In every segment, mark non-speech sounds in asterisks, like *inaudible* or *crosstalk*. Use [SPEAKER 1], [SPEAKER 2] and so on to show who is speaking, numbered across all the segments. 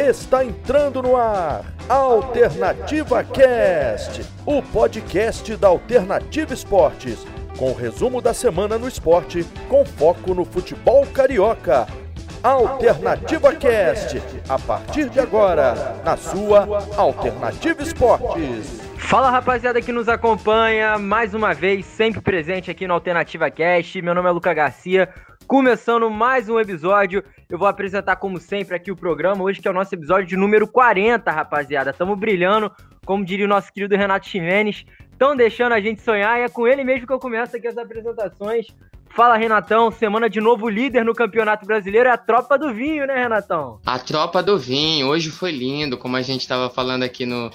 [SPEAKER 1] Está entrando no ar Alternativa Cast, o podcast da Alternativa Esportes, com o resumo da semana no esporte, com foco no futebol carioca. Alternativa Cast, a partir de agora, na sua Alternativa Esportes.
[SPEAKER 2] Fala rapaziada que nos acompanha, mais uma vez, sempre presente aqui no Alternativa Cast. Meu nome é Luca Garcia, começando mais um episódio. Eu vou apresentar, como sempre, aqui o programa, hoje que é o nosso episódio de número 40, rapaziada. Estamos brilhando, como diria o nosso querido Renato Ximenes. Estão deixando a gente sonhar e é com ele mesmo que eu começo aqui as apresentações. Fala, Renatão. Semana de novo líder no Campeonato Brasileiro é a tropa do vinho, né, Renatão?
[SPEAKER 3] A tropa do vinho. Hoje foi lindo, como a gente estava falando aqui no,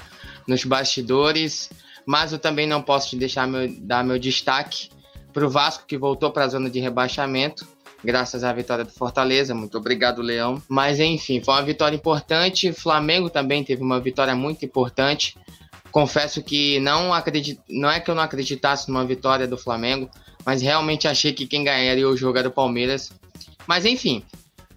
[SPEAKER 3] nos bastidores. Mas eu também não posso deixar meu, dar meu destaque para o Vasco, que voltou para a zona de rebaixamento graças à vitória do Fortaleza. Muito obrigado, Leão. Mas enfim, foi uma vitória importante. Flamengo também teve uma vitória muito importante. Confesso que não acredito, não é que eu não acreditasse numa vitória do Flamengo, mas realmente achei que quem ganharia o jogo era o Palmeiras. Mas enfim,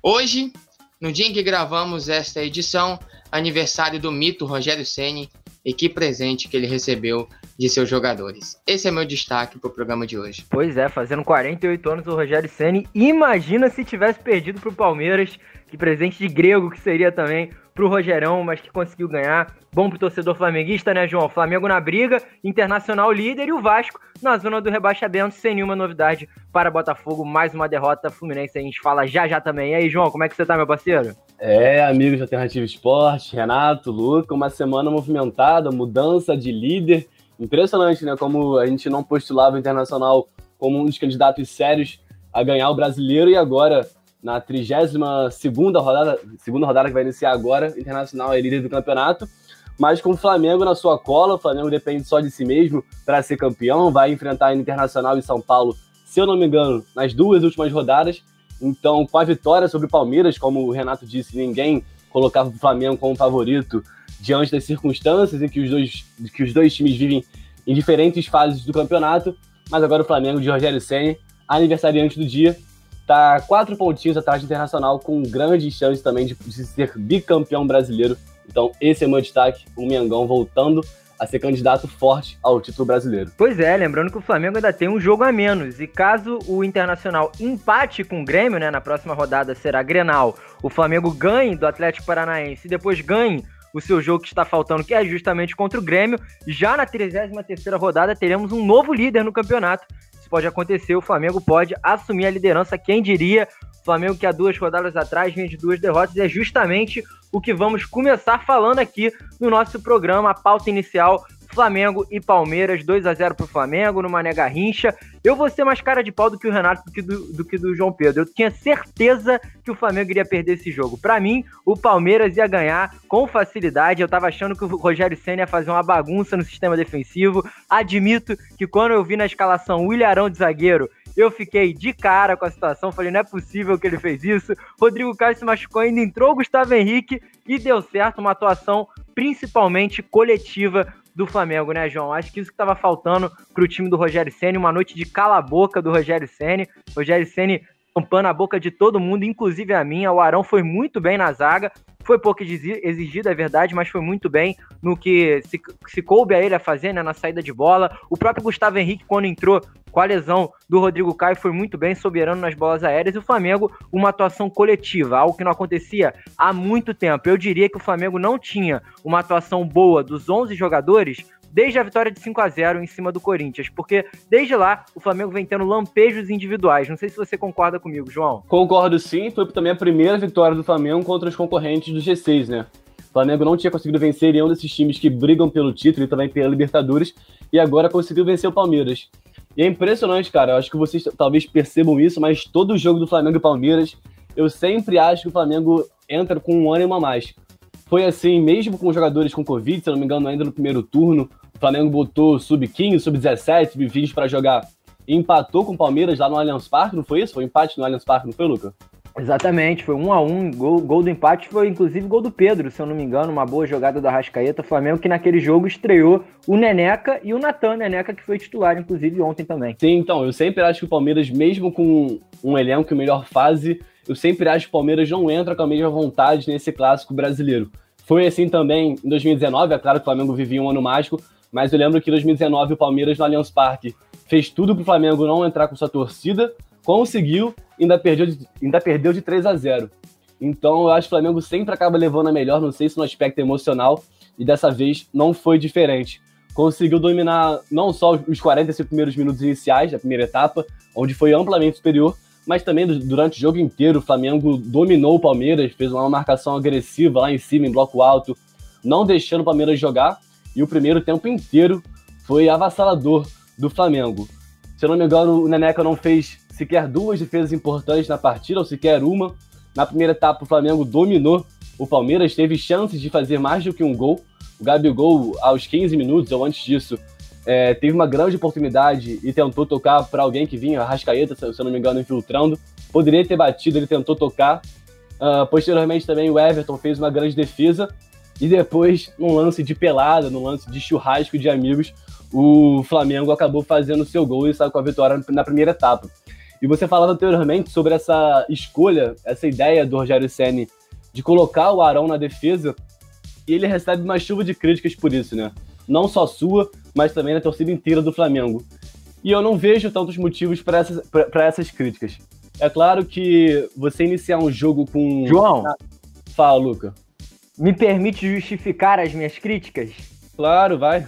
[SPEAKER 3] hoje, no dia em que gravamos esta edição, aniversário do mito Rogério Ceni, e que presente que ele recebeu de seus jogadores. Esse é meu destaque para o programa de hoje.
[SPEAKER 2] Pois é, fazendo 48 anos o Rogério Ceni, imagina se tivesse perdido para o Palmeiras, que presente de grego que seria também para o Rogerão, mas que conseguiu ganhar. Bom pro torcedor flamenguista, né, João? Flamengo na briga, Internacional líder e o Vasco na zona do rebaixamento, sem nenhuma novidade para Botafogo. Mais uma derrota Fluminense, a gente fala já já também. E aí, João, como é que você tá, meu parceiro?
[SPEAKER 4] É, amigos da Alternativa Esporte, Renato, Luca, uma semana movimentada, mudança de líder. Impressionante, né? Como a gente não postulava o Internacional como um dos candidatos sérios a ganhar o brasileiro e agora, na 32 rodada, segunda rodada que vai iniciar agora, o Internacional é líder do campeonato. Mas com o Flamengo na sua cola, o Flamengo depende só de si mesmo para ser campeão, vai enfrentar o Internacional e São Paulo, se eu não me engano, nas duas últimas rodadas então, com a vitória sobre o Palmeiras, como o Renato disse, ninguém colocava o Flamengo como favorito diante das circunstâncias em que os dois, que os dois times vivem em diferentes fases do campeonato. Mas agora o Flamengo de Rogério Senna, aniversariante do dia, está quatro pontinhos atrás do Internacional, com grandes chances também de, de ser bicampeão brasileiro. Então, esse é o meu destaque: o Mengão voltando a ser candidato forte ao título brasileiro.
[SPEAKER 2] Pois é, lembrando que o Flamengo ainda tem um jogo a menos. E caso o Internacional empate com o Grêmio, né, na próxima rodada será Grenal, o Flamengo ganhe do Atlético Paranaense e depois ganhe o seu jogo que está faltando, que é justamente contra o Grêmio, já na 33ª rodada teremos um novo líder no campeonato. Isso pode acontecer, o Flamengo pode assumir a liderança, quem diria? O Flamengo que há duas rodadas atrás vinha de duas derrotas, é justamente o que vamos começar falando aqui no nosso programa, a pauta inicial. Flamengo e Palmeiras, 2 a 0 pro Flamengo, no Mané Garrincha. Eu vou ser mais cara de pau do que o Renato, do que do, do, que do João Pedro. Eu tinha certeza que o Flamengo iria perder esse jogo. Para mim, o Palmeiras ia ganhar com facilidade. Eu tava achando que o Rogério Senna ia fazer uma bagunça no sistema defensivo. Admito que quando eu vi na escalação o Ilharão de zagueiro, eu fiquei de cara com a situação, falei, não é possível que ele fez isso. Rodrigo Caio se machucou, ainda entrou o Gustavo Henrique e deu certo, uma atuação principalmente coletiva do Flamengo, né, João? Acho que isso que estava faltando para o time do Rogério Ceni, uma noite de cala-boca do Rogério Ceni. Rogério Ceni tampando a boca de todo mundo, inclusive a minha. O Arão foi muito bem na zaga. Foi pouco exigido, é verdade, mas foi muito bem no que se, se coube a ele a fazer, né, na saída de bola. O próprio Gustavo Henrique, quando entrou com a lesão do Rodrigo Caio, foi muito bem, soberano nas bolas aéreas. E o Flamengo, uma atuação coletiva, algo que não acontecia há muito tempo. Eu diria que o Flamengo não tinha uma atuação boa dos 11 jogadores desde a vitória de 5 a 0 em cima do Corinthians, porque desde lá o Flamengo vem tendo lampejos individuais. Não sei se você concorda comigo, João.
[SPEAKER 4] Concordo sim, foi também a primeira vitória do Flamengo contra os concorrentes do G6, né? O Flamengo não tinha conseguido vencer nenhum desses times que brigam pelo título e também pela Libertadores, e agora conseguiu vencer o Palmeiras. E é impressionante, cara. Eu acho que vocês talvez percebam isso, mas todo jogo do Flamengo e Palmeiras, eu sempre acho que o Flamengo entra com um ânimo a mais. Foi assim, mesmo com jogadores com Covid, se não me engano, ainda no primeiro turno. O Flamengo botou sub-15, sub-17, sub-20 para jogar. E empatou com o Palmeiras lá no Allianz Parque, não foi isso? Foi um empate no Allianz Parque, não foi, Luca?
[SPEAKER 2] Exatamente, foi um a um, gol, gol do empate foi inclusive gol do Pedro, se eu não me engano, uma boa jogada da Rascaeta, Flamengo que naquele jogo estreou o Neneca e o Natan Neneca que foi titular inclusive ontem também.
[SPEAKER 4] Sim, então, eu sempre acho que o Palmeiras, mesmo com um elenco em melhor fase, eu sempre acho que o Palmeiras não entra com a mesma vontade nesse clássico brasileiro. Foi assim também em 2019, é claro que o Flamengo vivia um ano mágico, mas eu lembro que em 2019 o Palmeiras no Allianz Parque fez tudo para o Flamengo não entrar com sua torcida, conseguiu, ainda perdeu, de, ainda perdeu de 3 a 0. Então eu acho que o Flamengo sempre acaba levando a melhor, não sei se no aspecto emocional, e dessa vez não foi diferente. Conseguiu dominar não só os 45 primeiros minutos iniciais da primeira etapa, onde foi amplamente superior, mas também durante o jogo inteiro o Flamengo dominou o Palmeiras, fez uma marcação agressiva lá em cima, em bloco alto, não deixando o Palmeiras jogar, e o primeiro tempo inteiro foi avassalador do Flamengo. Se eu não me engano, o Neneca não fez sequer duas defesas importantes na partida, ou sequer uma. Na primeira etapa, o Flamengo dominou o Palmeiras, teve chances de fazer mais do que um gol. O Gabigol, aos 15 minutos ou antes disso, é, teve uma grande oportunidade e tentou tocar para alguém que vinha, a Rascaeta, se eu não me engano, infiltrando. Poderia ter batido, ele tentou tocar. Uh, posteriormente, também o Everton fez uma grande defesa. E depois, num lance de pelada, num lance de churrasco de amigos, o Flamengo acabou fazendo seu gol e saiu com a vitória na primeira etapa. E você falava anteriormente sobre essa escolha, essa ideia do Rogério Ceni de colocar o Arão na defesa, e ele recebe uma chuva de críticas por isso, né? Não só sua, mas também da torcida inteira do Flamengo. E eu não vejo tantos motivos para essas, essas críticas. É claro que você iniciar um jogo com.
[SPEAKER 2] João!
[SPEAKER 4] Fala, Luca.
[SPEAKER 2] Me permite justificar as minhas críticas?
[SPEAKER 4] Claro, vai.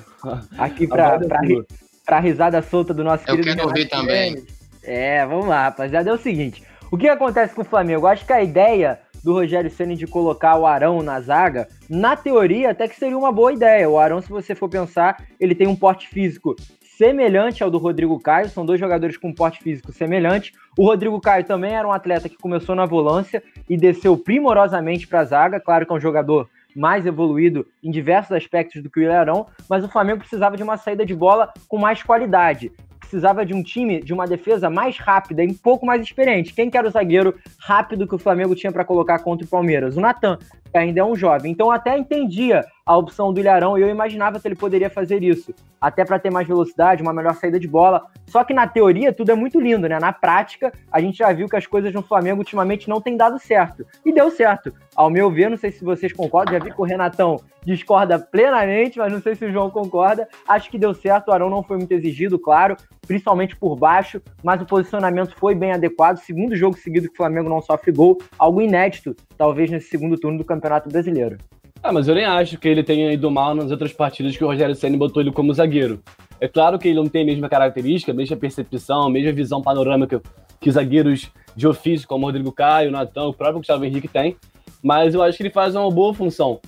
[SPEAKER 2] Aqui para *laughs* a risada solta do nosso
[SPEAKER 3] eu querido. Eu quero ouvir também.
[SPEAKER 2] É, vamos lá, rapaziada. É o seguinte: o que acontece com o Flamengo? Eu acho que a ideia do Rogério Ceni de colocar o Arão na zaga, na teoria até que seria uma boa ideia. O Arão, se você for pensar, ele tem um porte físico semelhante ao do Rodrigo Caio, são dois jogadores com porte físico semelhante. O Rodrigo Caio também era um atleta que começou na volância e desceu primorosamente para a zaga, claro que é um jogador mais evoluído em diversos aspectos do que o Ilharão, mas o Flamengo precisava de uma saída de bola com mais qualidade precisava de um time de uma defesa mais rápida e um pouco mais experiente. Quem que era o zagueiro rápido que o Flamengo tinha para colocar contra o Palmeiras? O Natan, ainda é um jovem. Então até entendia a opção do Ilharão e eu imaginava que ele poderia fazer isso, até para ter mais velocidade, uma melhor saída de bola. Só que na teoria tudo é muito lindo, né? Na prática, a gente já viu que as coisas no Flamengo ultimamente não têm dado certo. E deu certo. Ao meu ver, não sei se vocês concordam, já vi que o Renatão discorda plenamente, mas não sei se o João concorda. Acho que deu certo, o Arão não foi muito exigido, claro, principalmente por baixo, mas o posicionamento foi bem adequado. Segundo jogo seguido que o Flamengo não sofre gol, algo inédito, talvez nesse segundo turno do Campeonato Brasileiro.
[SPEAKER 4] Ah, mas eu nem acho que ele tenha ido mal nas outras partidas que o Rogério Senna botou ele como zagueiro. É claro que ele não tem a mesma característica, a mesma percepção, a mesma visão panorâmica que zagueiros de ofício, como o Rodrigo Caio, o Natan, o próprio Gustavo Henrique tem, mas eu acho que ele faz uma boa função.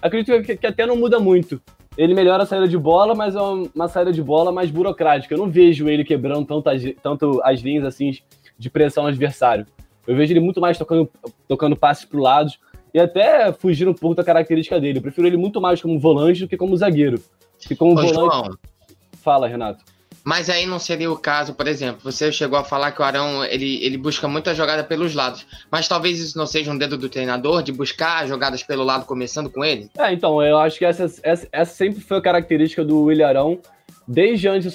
[SPEAKER 4] Acredito que, que até não muda muito. Ele melhora a saída de bola, mas é uma saída de bola mais burocrática. Eu não vejo ele quebrando tanto as, tanto as linhas assim de pressão adversário. Eu vejo ele muito mais tocando, tocando passes para lados e até fugindo um pouco da característica dele. Eu prefiro ele muito mais como volante do que como zagueiro. Que como Ô, volante. João, Fala, Renato.
[SPEAKER 3] Mas aí não seria o caso, por exemplo, você chegou a falar que o Arão ele, ele busca muita jogada pelos lados, mas talvez isso não seja um dedo do treinador de buscar jogadas pelo lado começando com ele?
[SPEAKER 4] É, então, eu acho que essa, essa, essa sempre foi a característica do William Arão. Desde antes,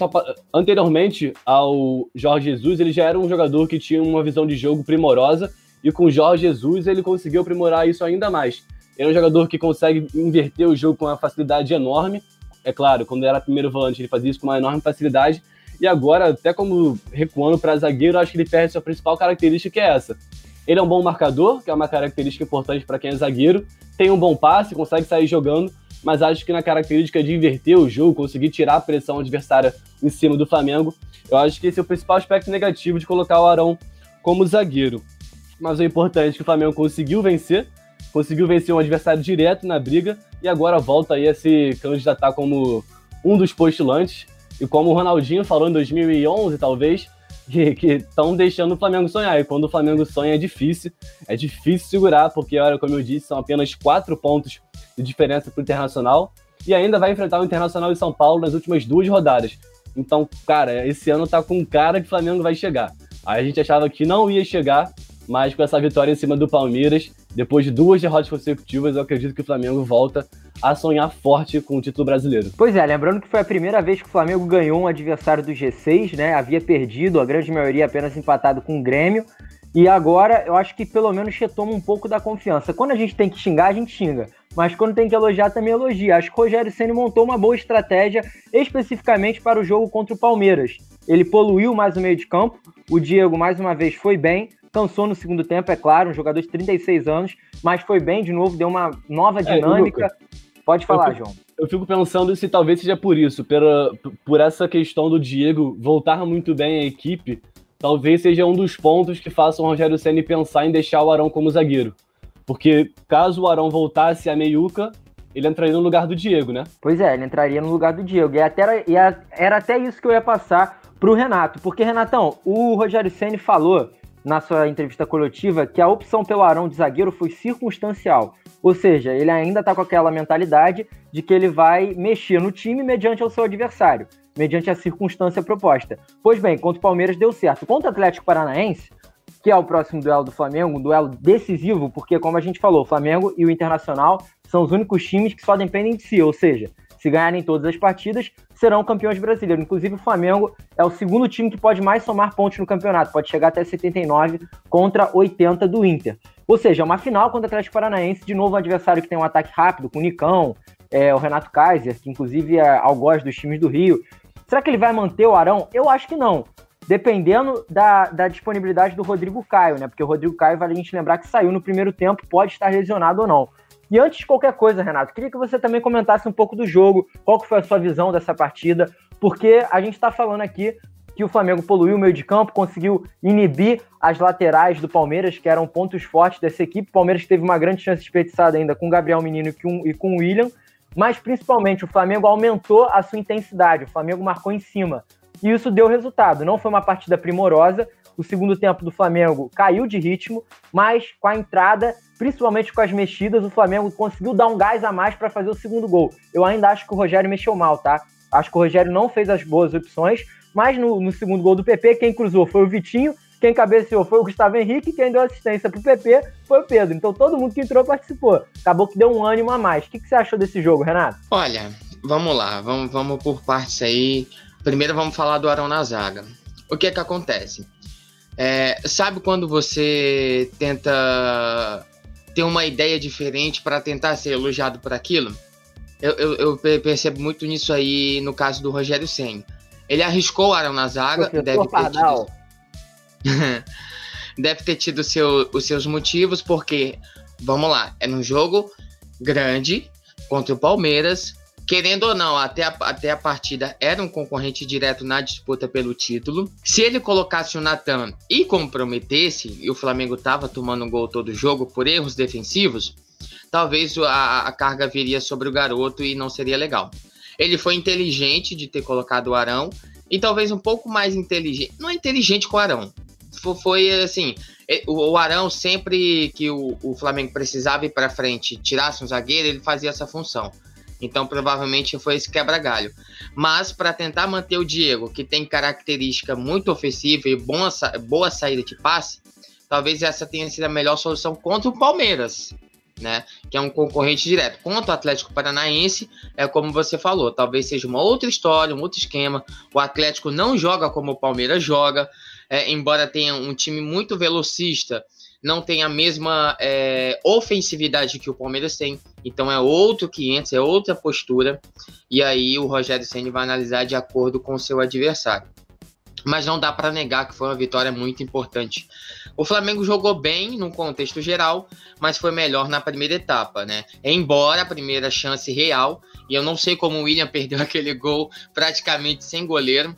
[SPEAKER 4] anteriormente ao Jorge Jesus, ele já era um jogador que tinha uma visão de jogo primorosa, e com o Jorge Jesus ele conseguiu aprimorar isso ainda mais. Ele é um jogador que consegue inverter o jogo com uma facilidade enorme, é claro, quando era primeiro volante, ele fazia isso com uma enorme facilidade. E agora, até como recuando para zagueiro, acho que ele perde sua principal característica, que é essa. Ele é um bom marcador, que é uma característica importante para quem é zagueiro. Tem um bom passe, consegue sair jogando, mas acho que na característica de inverter o jogo, conseguir tirar a pressão adversária em cima do Flamengo, eu acho que esse é o principal aspecto negativo de colocar o Arão como zagueiro. Mas o importante é que o Flamengo conseguiu vencer, conseguiu vencer um adversário direto na briga e agora volta aí a se candidatar como um dos postulantes. E como o Ronaldinho falou em 2011, talvez, que estão deixando o Flamengo sonhar. E quando o Flamengo sonha é difícil, é difícil segurar, porque, olha, como eu disse, são apenas quatro pontos de diferença para o Internacional. E ainda vai enfrentar o Internacional de São Paulo nas últimas duas rodadas. Então, cara, esse ano tá com cara que o Flamengo vai chegar. Aí a gente achava que não ia chegar, mas com essa vitória em cima do Palmeiras, depois de duas derrotas consecutivas, eu acredito que o Flamengo volta a sonhar forte com o título brasileiro.
[SPEAKER 2] Pois é, lembrando que foi a primeira vez que o Flamengo ganhou um adversário do G6, né? Havia perdido, a grande maioria apenas empatado com o Grêmio. E agora eu acho que pelo menos retoma um pouco da confiança. Quando a gente tem que xingar, a gente xinga. Mas quando tem que elogiar, também elogia. Acho que o Rogério Senna montou uma boa estratégia especificamente para o jogo contra o Palmeiras. Ele poluiu mais o meio de campo. O Diego, mais uma vez, foi bem. Cansou no segundo tempo, é claro, um jogador de 36 anos, mas foi bem de novo, deu uma nova é, dinâmica. É, Pode falar,
[SPEAKER 4] eu
[SPEAKER 2] fico, João.
[SPEAKER 4] Eu fico pensando se talvez seja por isso, pela, por essa questão do Diego voltar muito bem à equipe, talvez seja um dos pontos que façam o Rogério Senna pensar em deixar o Arão como zagueiro. Porque caso o Arão voltasse a meiuca, ele entraria no lugar do Diego, né?
[SPEAKER 2] Pois é, ele entraria no lugar do Diego. E até era, e era até isso que eu ia passar pro Renato. Porque, Renatão, o Rogério Senna falou na sua entrevista coletiva que a opção pelo Arão de zagueiro foi circunstancial. Ou seja, ele ainda está com aquela mentalidade de que ele vai mexer no time mediante o seu adversário, mediante a circunstância proposta. Pois bem, contra o Palmeiras deu certo. Contra o Atlético Paranaense, que é o próximo duelo do Flamengo, um duelo decisivo, porque, como a gente falou, o Flamengo e o Internacional são os únicos times que só dependem de si, ou seja, se ganharem todas as partidas, serão campeões brasileiros. Inclusive, o Flamengo é o segundo time que pode mais somar pontos no campeonato, pode chegar até 79 contra 80 do Inter. Ou seja, é uma final contra o Atlético Paranaense, de novo um adversário que tem um ataque rápido, com o Nicão, é, o Renato Kaiser, que inclusive é algoz dos times do Rio. Será que ele vai manter o Arão? Eu acho que não. Dependendo da, da disponibilidade do Rodrigo Caio, né? Porque o Rodrigo Caio, vale a gente lembrar que saiu no primeiro tempo, pode estar lesionado ou não. E antes de qualquer coisa, Renato, queria que você também comentasse um pouco do jogo, qual foi a sua visão dessa partida, porque a gente está falando aqui que o Flamengo poluiu o meio de campo, conseguiu inibir as laterais do Palmeiras, que eram pontos fortes dessa equipe. O Palmeiras teve uma grande chance desperdiçada ainda com o Gabriel Menino e com o William, mas principalmente o Flamengo aumentou a sua intensidade, o Flamengo marcou em cima. E isso deu resultado. Não foi uma partida primorosa, o segundo tempo do Flamengo caiu de ritmo, mas com a entrada, principalmente com as mexidas, o Flamengo conseguiu dar um gás a mais para fazer o segundo gol. Eu ainda acho que o Rogério mexeu mal, tá? Acho que o Rogério não fez as boas opções, mas no, no segundo gol do PP, quem cruzou foi o Vitinho, quem cabeceou foi o Gustavo Henrique, quem deu assistência pro PP foi o Pedro. Então todo mundo que entrou participou. Acabou que deu um ânimo a mais. O que, que você achou desse jogo, Renato?
[SPEAKER 3] Olha, vamos lá, vamos, vamos por partes aí. Primeiro vamos falar do Arão na zaga. O que é que acontece? É, sabe quando você tenta ter uma ideia diferente para tentar ser elogiado por aquilo? Eu, eu, eu, percebo muito nisso aí no caso do Rogério Senna. Ele arriscou o Arão na zaga, deve ter, tido, *laughs* deve ter tido seu, os seus motivos, porque, vamos lá, é um jogo grande contra o Palmeiras, querendo ou não, até a, até a partida era um concorrente direto na disputa pelo título. Se ele colocasse o Natan e comprometesse, e o Flamengo estava tomando um gol todo jogo por erros defensivos, talvez a, a carga viria sobre o garoto e não seria legal. Ele foi inteligente de ter colocado o Arão e talvez um pouco mais inteligente. Não é inteligente com o Arão. Foi assim: o Arão, sempre que o, o Flamengo precisava ir para frente, tirasse um zagueiro, ele fazia essa função. Então, provavelmente foi esse quebra-galho. Mas, para tentar manter o Diego, que tem característica muito ofensiva e boa, boa saída de passe, talvez essa tenha sido a melhor solução contra o Palmeiras, né? Que é um concorrente direto. Contra o Atlético Paranaense, é como você falou, talvez seja uma outra história, um outro esquema. O Atlético não joga como o Palmeiras joga, é, embora tenha um time muito velocista não tem a mesma é, ofensividade que o Palmeiras tem. Então é outro 500, é outra postura. E aí o Rogério Senna vai analisar de acordo com o seu adversário. Mas não dá para negar que foi uma vitória muito importante. O Flamengo jogou bem no contexto geral, mas foi melhor na primeira etapa, né? Embora a primeira chance real, e eu não sei como o William *laughs* perdeu aquele gol praticamente sem goleiro,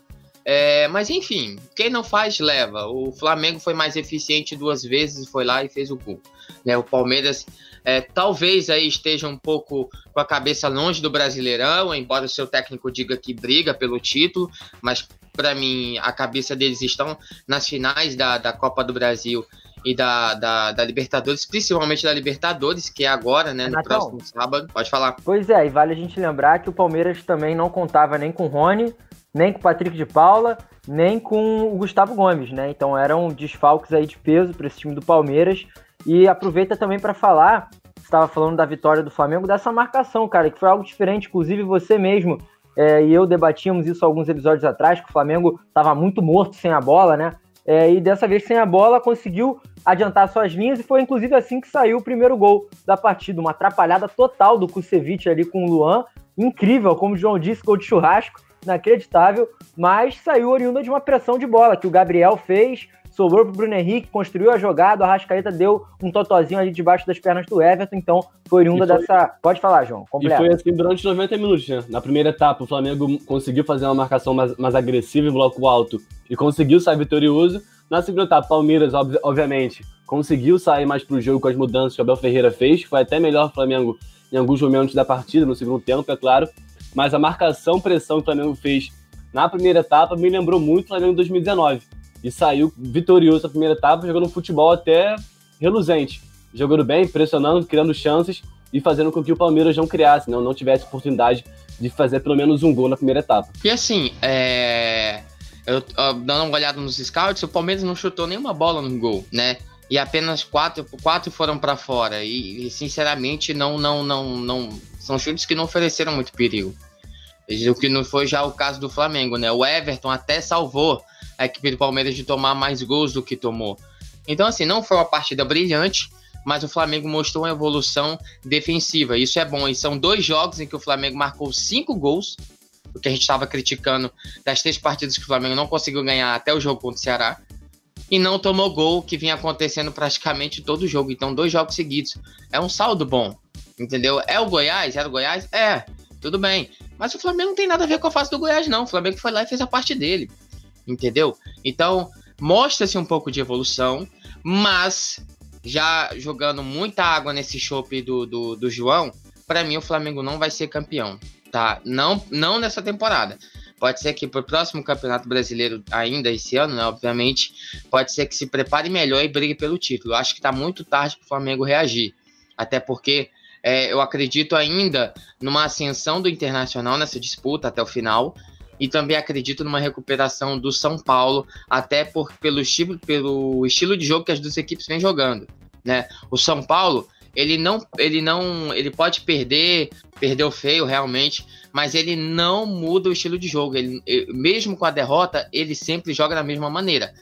[SPEAKER 3] é, mas enfim, quem não faz, leva. O Flamengo foi mais eficiente duas vezes, foi lá e fez o gol. Né, o Palmeiras é, talvez aí esteja um pouco com a cabeça longe do Brasileirão, embora o seu técnico diga que briga pelo título, mas para mim a cabeça deles estão nas finais da, da Copa do Brasil e da, da, da, Libertadores, principalmente da Libertadores, que é agora, né, no próximo sábado. Pode falar.
[SPEAKER 2] Pois é, e vale a gente lembrar que o Palmeiras também não contava nem com o Rony, nem com o Patrick de Paula nem com o Gustavo Gomes, né? Então eram desfalques aí de peso para esse time do Palmeiras. E aproveita também para falar, estava falando da vitória do Flamengo, dessa marcação, cara, que foi algo diferente. Inclusive você mesmo é, e eu debatíamos isso alguns episódios atrás, que o Flamengo estava muito morto sem a bola, né? É, e dessa vez sem a bola conseguiu adiantar suas linhas e foi inclusive assim que saiu o primeiro gol da partida. Uma atrapalhada total do Kusevich ali com o Luan. Incrível, como o João disse, gol de churrasco, inacreditável, mas saiu oriunda de uma pressão de bola que o Gabriel fez, sobrou pro Bruno Henrique, construiu a jogada, o Arrascaeta deu um totozinho ali debaixo das pernas do Everton, então foi oriunda foi... dessa... Pode falar, João.
[SPEAKER 4] E foi assim durante 90 minutos, né? Na primeira etapa, o Flamengo conseguiu fazer uma marcação mais, mais agressiva em bloco alto e conseguiu sair vitorioso. Na segunda etapa, Palmeiras, ob obviamente, conseguiu sair mais pro jogo com as mudanças que o Abel Ferreira fez, foi até melhor o Flamengo em alguns momentos da partida, no segundo tempo, é claro, mas a marcação, pressão que o Flamengo fez na primeira etapa me lembrou muito o Flamengo 2019 e saiu vitorioso na primeira etapa, jogando um futebol até reluzente. Jogando bem, pressionando, criando chances e fazendo com que o Palmeiras não criasse, não, não tivesse oportunidade de fazer pelo menos um gol na primeira etapa.
[SPEAKER 3] E assim, é... eu, dando uma olhada nos scouts, o Palmeiras não chutou nenhuma bola no gol, né? E apenas quatro, quatro foram para fora. E, e, sinceramente, não, não, não, não. São chutes que não ofereceram muito perigo. O que não foi já o caso do Flamengo, né? O Everton até salvou a equipe do Palmeiras de tomar mais gols do que tomou. Então, assim, não foi uma partida brilhante, mas o Flamengo mostrou uma evolução defensiva. Isso é bom. E são dois jogos em que o Flamengo marcou cinco gols, o que a gente estava criticando das três partidas que o Flamengo não conseguiu ganhar até o jogo contra o Ceará. E não tomou gol, que vinha acontecendo praticamente todo jogo. Então, dois jogos seguidos. É um saldo bom, entendeu? É o Goiás? Era o Goiás? É, tudo bem. Mas o Flamengo não tem nada a ver com a fase do Goiás, não. O Flamengo foi lá e fez a parte dele entendeu? Então, mostra-se um pouco de evolução, mas já jogando muita água nesse chope do, do, do João, para mim o Flamengo não vai ser campeão, tá? Não, não nessa temporada. Pode ser que para o próximo Campeonato Brasileiro, ainda esse ano, né, obviamente, pode ser que se prepare melhor e brigue pelo título. Acho que está muito tarde para o Flamengo reagir. Até porque é, eu acredito ainda numa ascensão do Internacional nessa disputa até o final e também acredito numa recuperação do São Paulo, até por, pelo, estilo, pelo estilo de jogo que as duas equipes vêm jogando. Né? O São Paulo, ele não, ele não, ele pode perder, perdeu feio realmente, mas ele não muda o estilo de jogo. Ele, mesmo com a derrota, ele sempre joga da mesma maneira.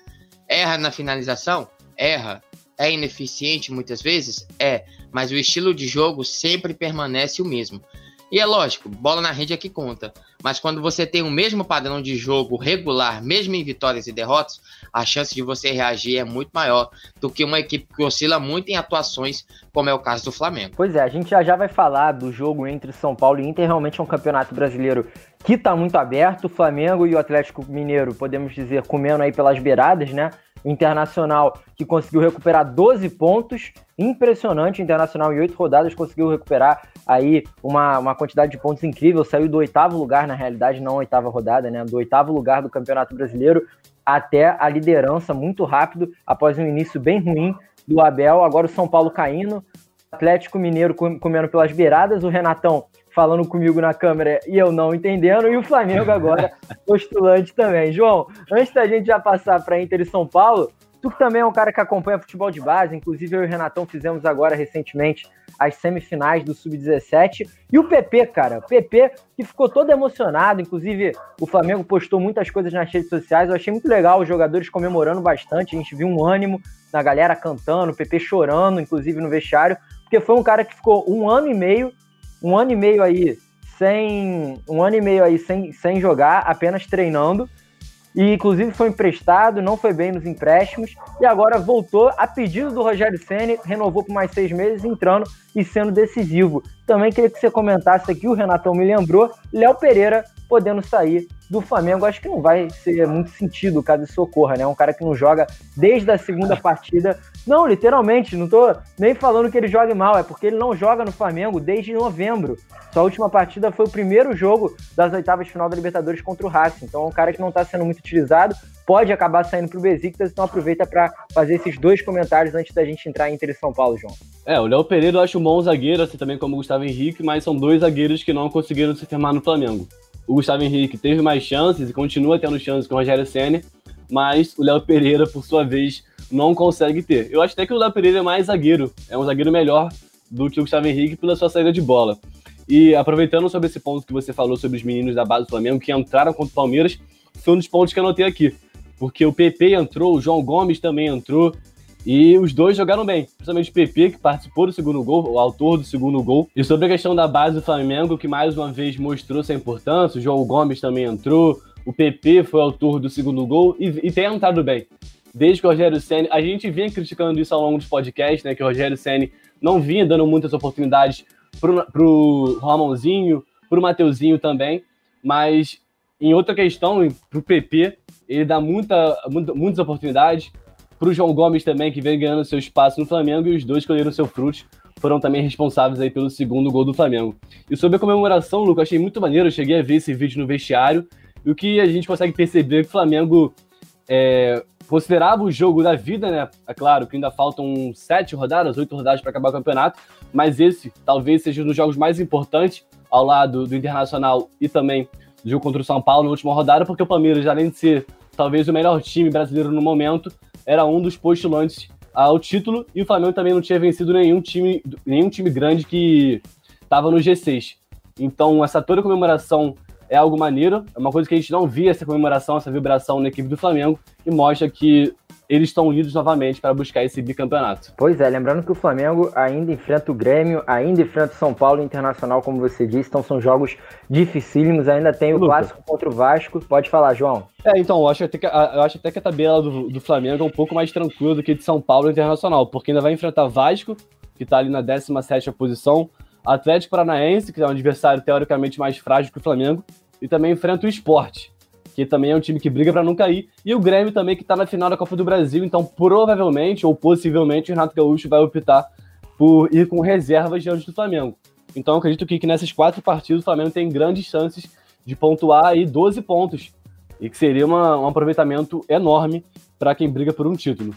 [SPEAKER 3] Erra na finalização? Erra. É ineficiente muitas vezes? É. Mas o estilo de jogo sempre permanece o mesmo. E é lógico, bola na rede é que conta. Mas quando você tem o mesmo padrão de jogo regular, mesmo em vitórias e derrotas, a chance de você reagir é muito maior do que uma equipe que oscila muito em atuações, como é o caso do Flamengo.
[SPEAKER 2] Pois é, a gente já, já vai falar do jogo entre São Paulo e Inter. Realmente é um campeonato brasileiro que está muito aberto. O Flamengo e o Atlético Mineiro, podemos dizer, comendo aí pelas beiradas, né? Internacional que conseguiu recuperar 12 pontos. Impressionante, Internacional em oito rodadas conseguiu recuperar aí uma, uma quantidade de pontos incrível. Saiu do oitavo lugar, na realidade, não oitava rodada, né? Do oitavo lugar do Campeonato Brasileiro até a liderança muito rápido, após um início bem ruim do Abel. Agora o São Paulo caindo, Atlético Mineiro comendo pelas beiradas, o Renatão falando comigo na câmera e eu não entendendo, e o Flamengo agora *laughs* postulante também. João, antes da gente já passar para Inter e São Paulo, tu que também é um cara que acompanha futebol de base, inclusive eu e o Renatão fizemos agora recentemente as semifinais do Sub-17. E o PP, cara, o PP que ficou todo emocionado, inclusive o Flamengo postou muitas coisas nas redes sociais, eu achei muito legal os jogadores comemorando bastante, a gente viu um ânimo na galera cantando, o PP chorando, inclusive no vestiário, porque foi um cara que ficou um ano e meio um ano e meio aí sem um ano e meio aí sem, sem jogar, apenas treinando. E inclusive foi emprestado, não foi bem nos empréstimos e agora voltou a pedido do Rogério Ceni, renovou por mais seis meses, entrando e sendo decisivo. Também queria que você comentasse aqui, o Renatão me lembrou, Léo Pereira podendo sair do Flamengo. Acho que não vai ser muito sentido caso isso ocorra, né? Um cara que não joga desde a segunda partida. Não, literalmente, não tô nem falando que ele jogue mal, é porque ele não joga no Flamengo desde novembro. Sua última partida foi o primeiro jogo das oitavas de final da Libertadores contra o Racing. Então é um cara que não está sendo muito utilizado, pode acabar saindo para o Besiktas, então aproveita para fazer esses dois comentários antes da gente entrar em Inter e São Paulo, João.
[SPEAKER 4] É, o Léo Pereira eu acho um bom zagueiro, assim também como o Gustavo Henrique, mas são dois zagueiros que não conseguiram se firmar no Flamengo. o Gustavo Henrique teve mais chances e continua tendo chances com o Rogério Senna, mas o Léo Pereira, por sua vez, não consegue ter. Eu acho até que o Léo Pereira é mais zagueiro, é um zagueiro melhor do que o Gustavo Henrique pela sua saída de bola. E aproveitando sobre esse ponto que você falou sobre os meninos da base do Flamengo que entraram contra o Palmeiras, foi um dos pontos que eu anotei aqui. Porque o PP entrou, o João Gomes também entrou, e os dois jogaram bem, principalmente o PP, que participou do segundo gol, o autor do segundo gol. E sobre a questão da base do Flamengo, que mais uma vez mostrou sua importância, o João Gomes também entrou, o PP foi autor do segundo gol e, e tem entrado bem. Desde que o Rogério Senna, a gente vinha criticando isso ao longo dos podcasts, né, que o Rogério Senna não vinha dando muitas oportunidades pro, pro Ramonzinho, pro Mateuzinho também, mas em outra questão, pro PP, ele dá muita, muita muitas oportunidades, pro João Gomes também, que vem ganhando seu espaço no Flamengo, e os dois colheram seu fruto, foram também responsáveis aí pelo segundo gol do Flamengo. E sobre a comemoração, Lucas, achei muito maneiro, eu cheguei a ver esse vídeo no vestiário, e o que a gente consegue perceber é que o Flamengo é, considerava o jogo da vida, né? É claro que ainda faltam sete rodadas, oito rodadas para acabar o campeonato, mas esse talvez seja um dos jogos mais importantes ao lado do Internacional e também do jogo contra o São Paulo na última rodada, porque o Palmeiras, além de ser talvez o melhor time brasileiro no momento, era um dos postulantes ao título e o Flamengo também não tinha vencido nenhum time, nenhum time grande que estava no G6. Então, essa toda comemoração é algo maneiro, é uma coisa que a gente não via essa comemoração, essa vibração na equipe do Flamengo e mostra que eles estão unidos novamente para buscar esse bicampeonato.
[SPEAKER 2] Pois é, lembrando que o Flamengo ainda enfrenta o Grêmio, ainda enfrenta o São Paulo Internacional, como você disse, então são jogos dificílimos, ainda tem o clássico contra o Vasco. Pode falar, João.
[SPEAKER 4] É, então, eu acho até que, eu acho até que a tabela do, do Flamengo é um pouco mais tranquila do que de São Paulo Internacional, porque ainda vai enfrentar Vasco, que está ali na 17ª posição, Atlético Paranaense, que é um adversário teoricamente mais frágil que o Flamengo, e também enfrenta o Esporte, que também é um time que briga para não cair, e o Grêmio também, que está na final da Copa do Brasil, então provavelmente ou possivelmente o Renato Gaúcho vai optar por ir com reservas diante do Flamengo. Então eu acredito que, que nessas quatro partidas o Flamengo tem grandes chances de pontuar aí 12 pontos, e que seria uma, um aproveitamento enorme para quem briga por um título.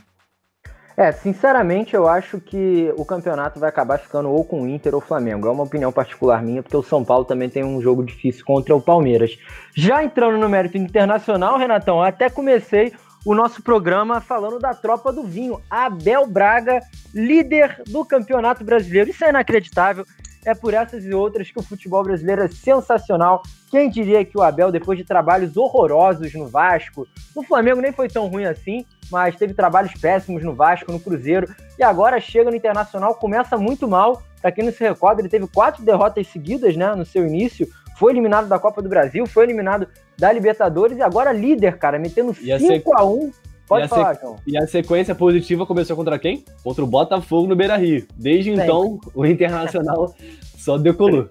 [SPEAKER 2] É, sinceramente, eu acho que o campeonato vai acabar ficando ou com o Inter ou Flamengo. É uma opinião particular minha, porque o São Paulo também tem um jogo difícil contra o Palmeiras. Já entrando no mérito internacional, Renatão, até comecei o nosso programa falando da tropa do vinho. Abel Braga, líder do Campeonato Brasileiro. Isso é inacreditável. É por essas e outras que o futebol brasileiro é sensacional. Quem diria que o Abel, depois de trabalhos horrorosos no Vasco, no Flamengo nem foi tão ruim assim, mas teve trabalhos péssimos no Vasco, no Cruzeiro, e agora chega no Internacional, começa muito mal. Para quem não se recorda, ele teve quatro derrotas seguidas né, no seu início, foi eliminado da Copa do Brasil, foi eliminado da Libertadores e agora líder, cara, metendo 5x1. Pode
[SPEAKER 4] e
[SPEAKER 2] falar, João.
[SPEAKER 4] E a sequência positiva começou contra quem? Contra o Botafogo no Beira Rio. Desde Sempre. então, o Internacional *laughs* só decolou.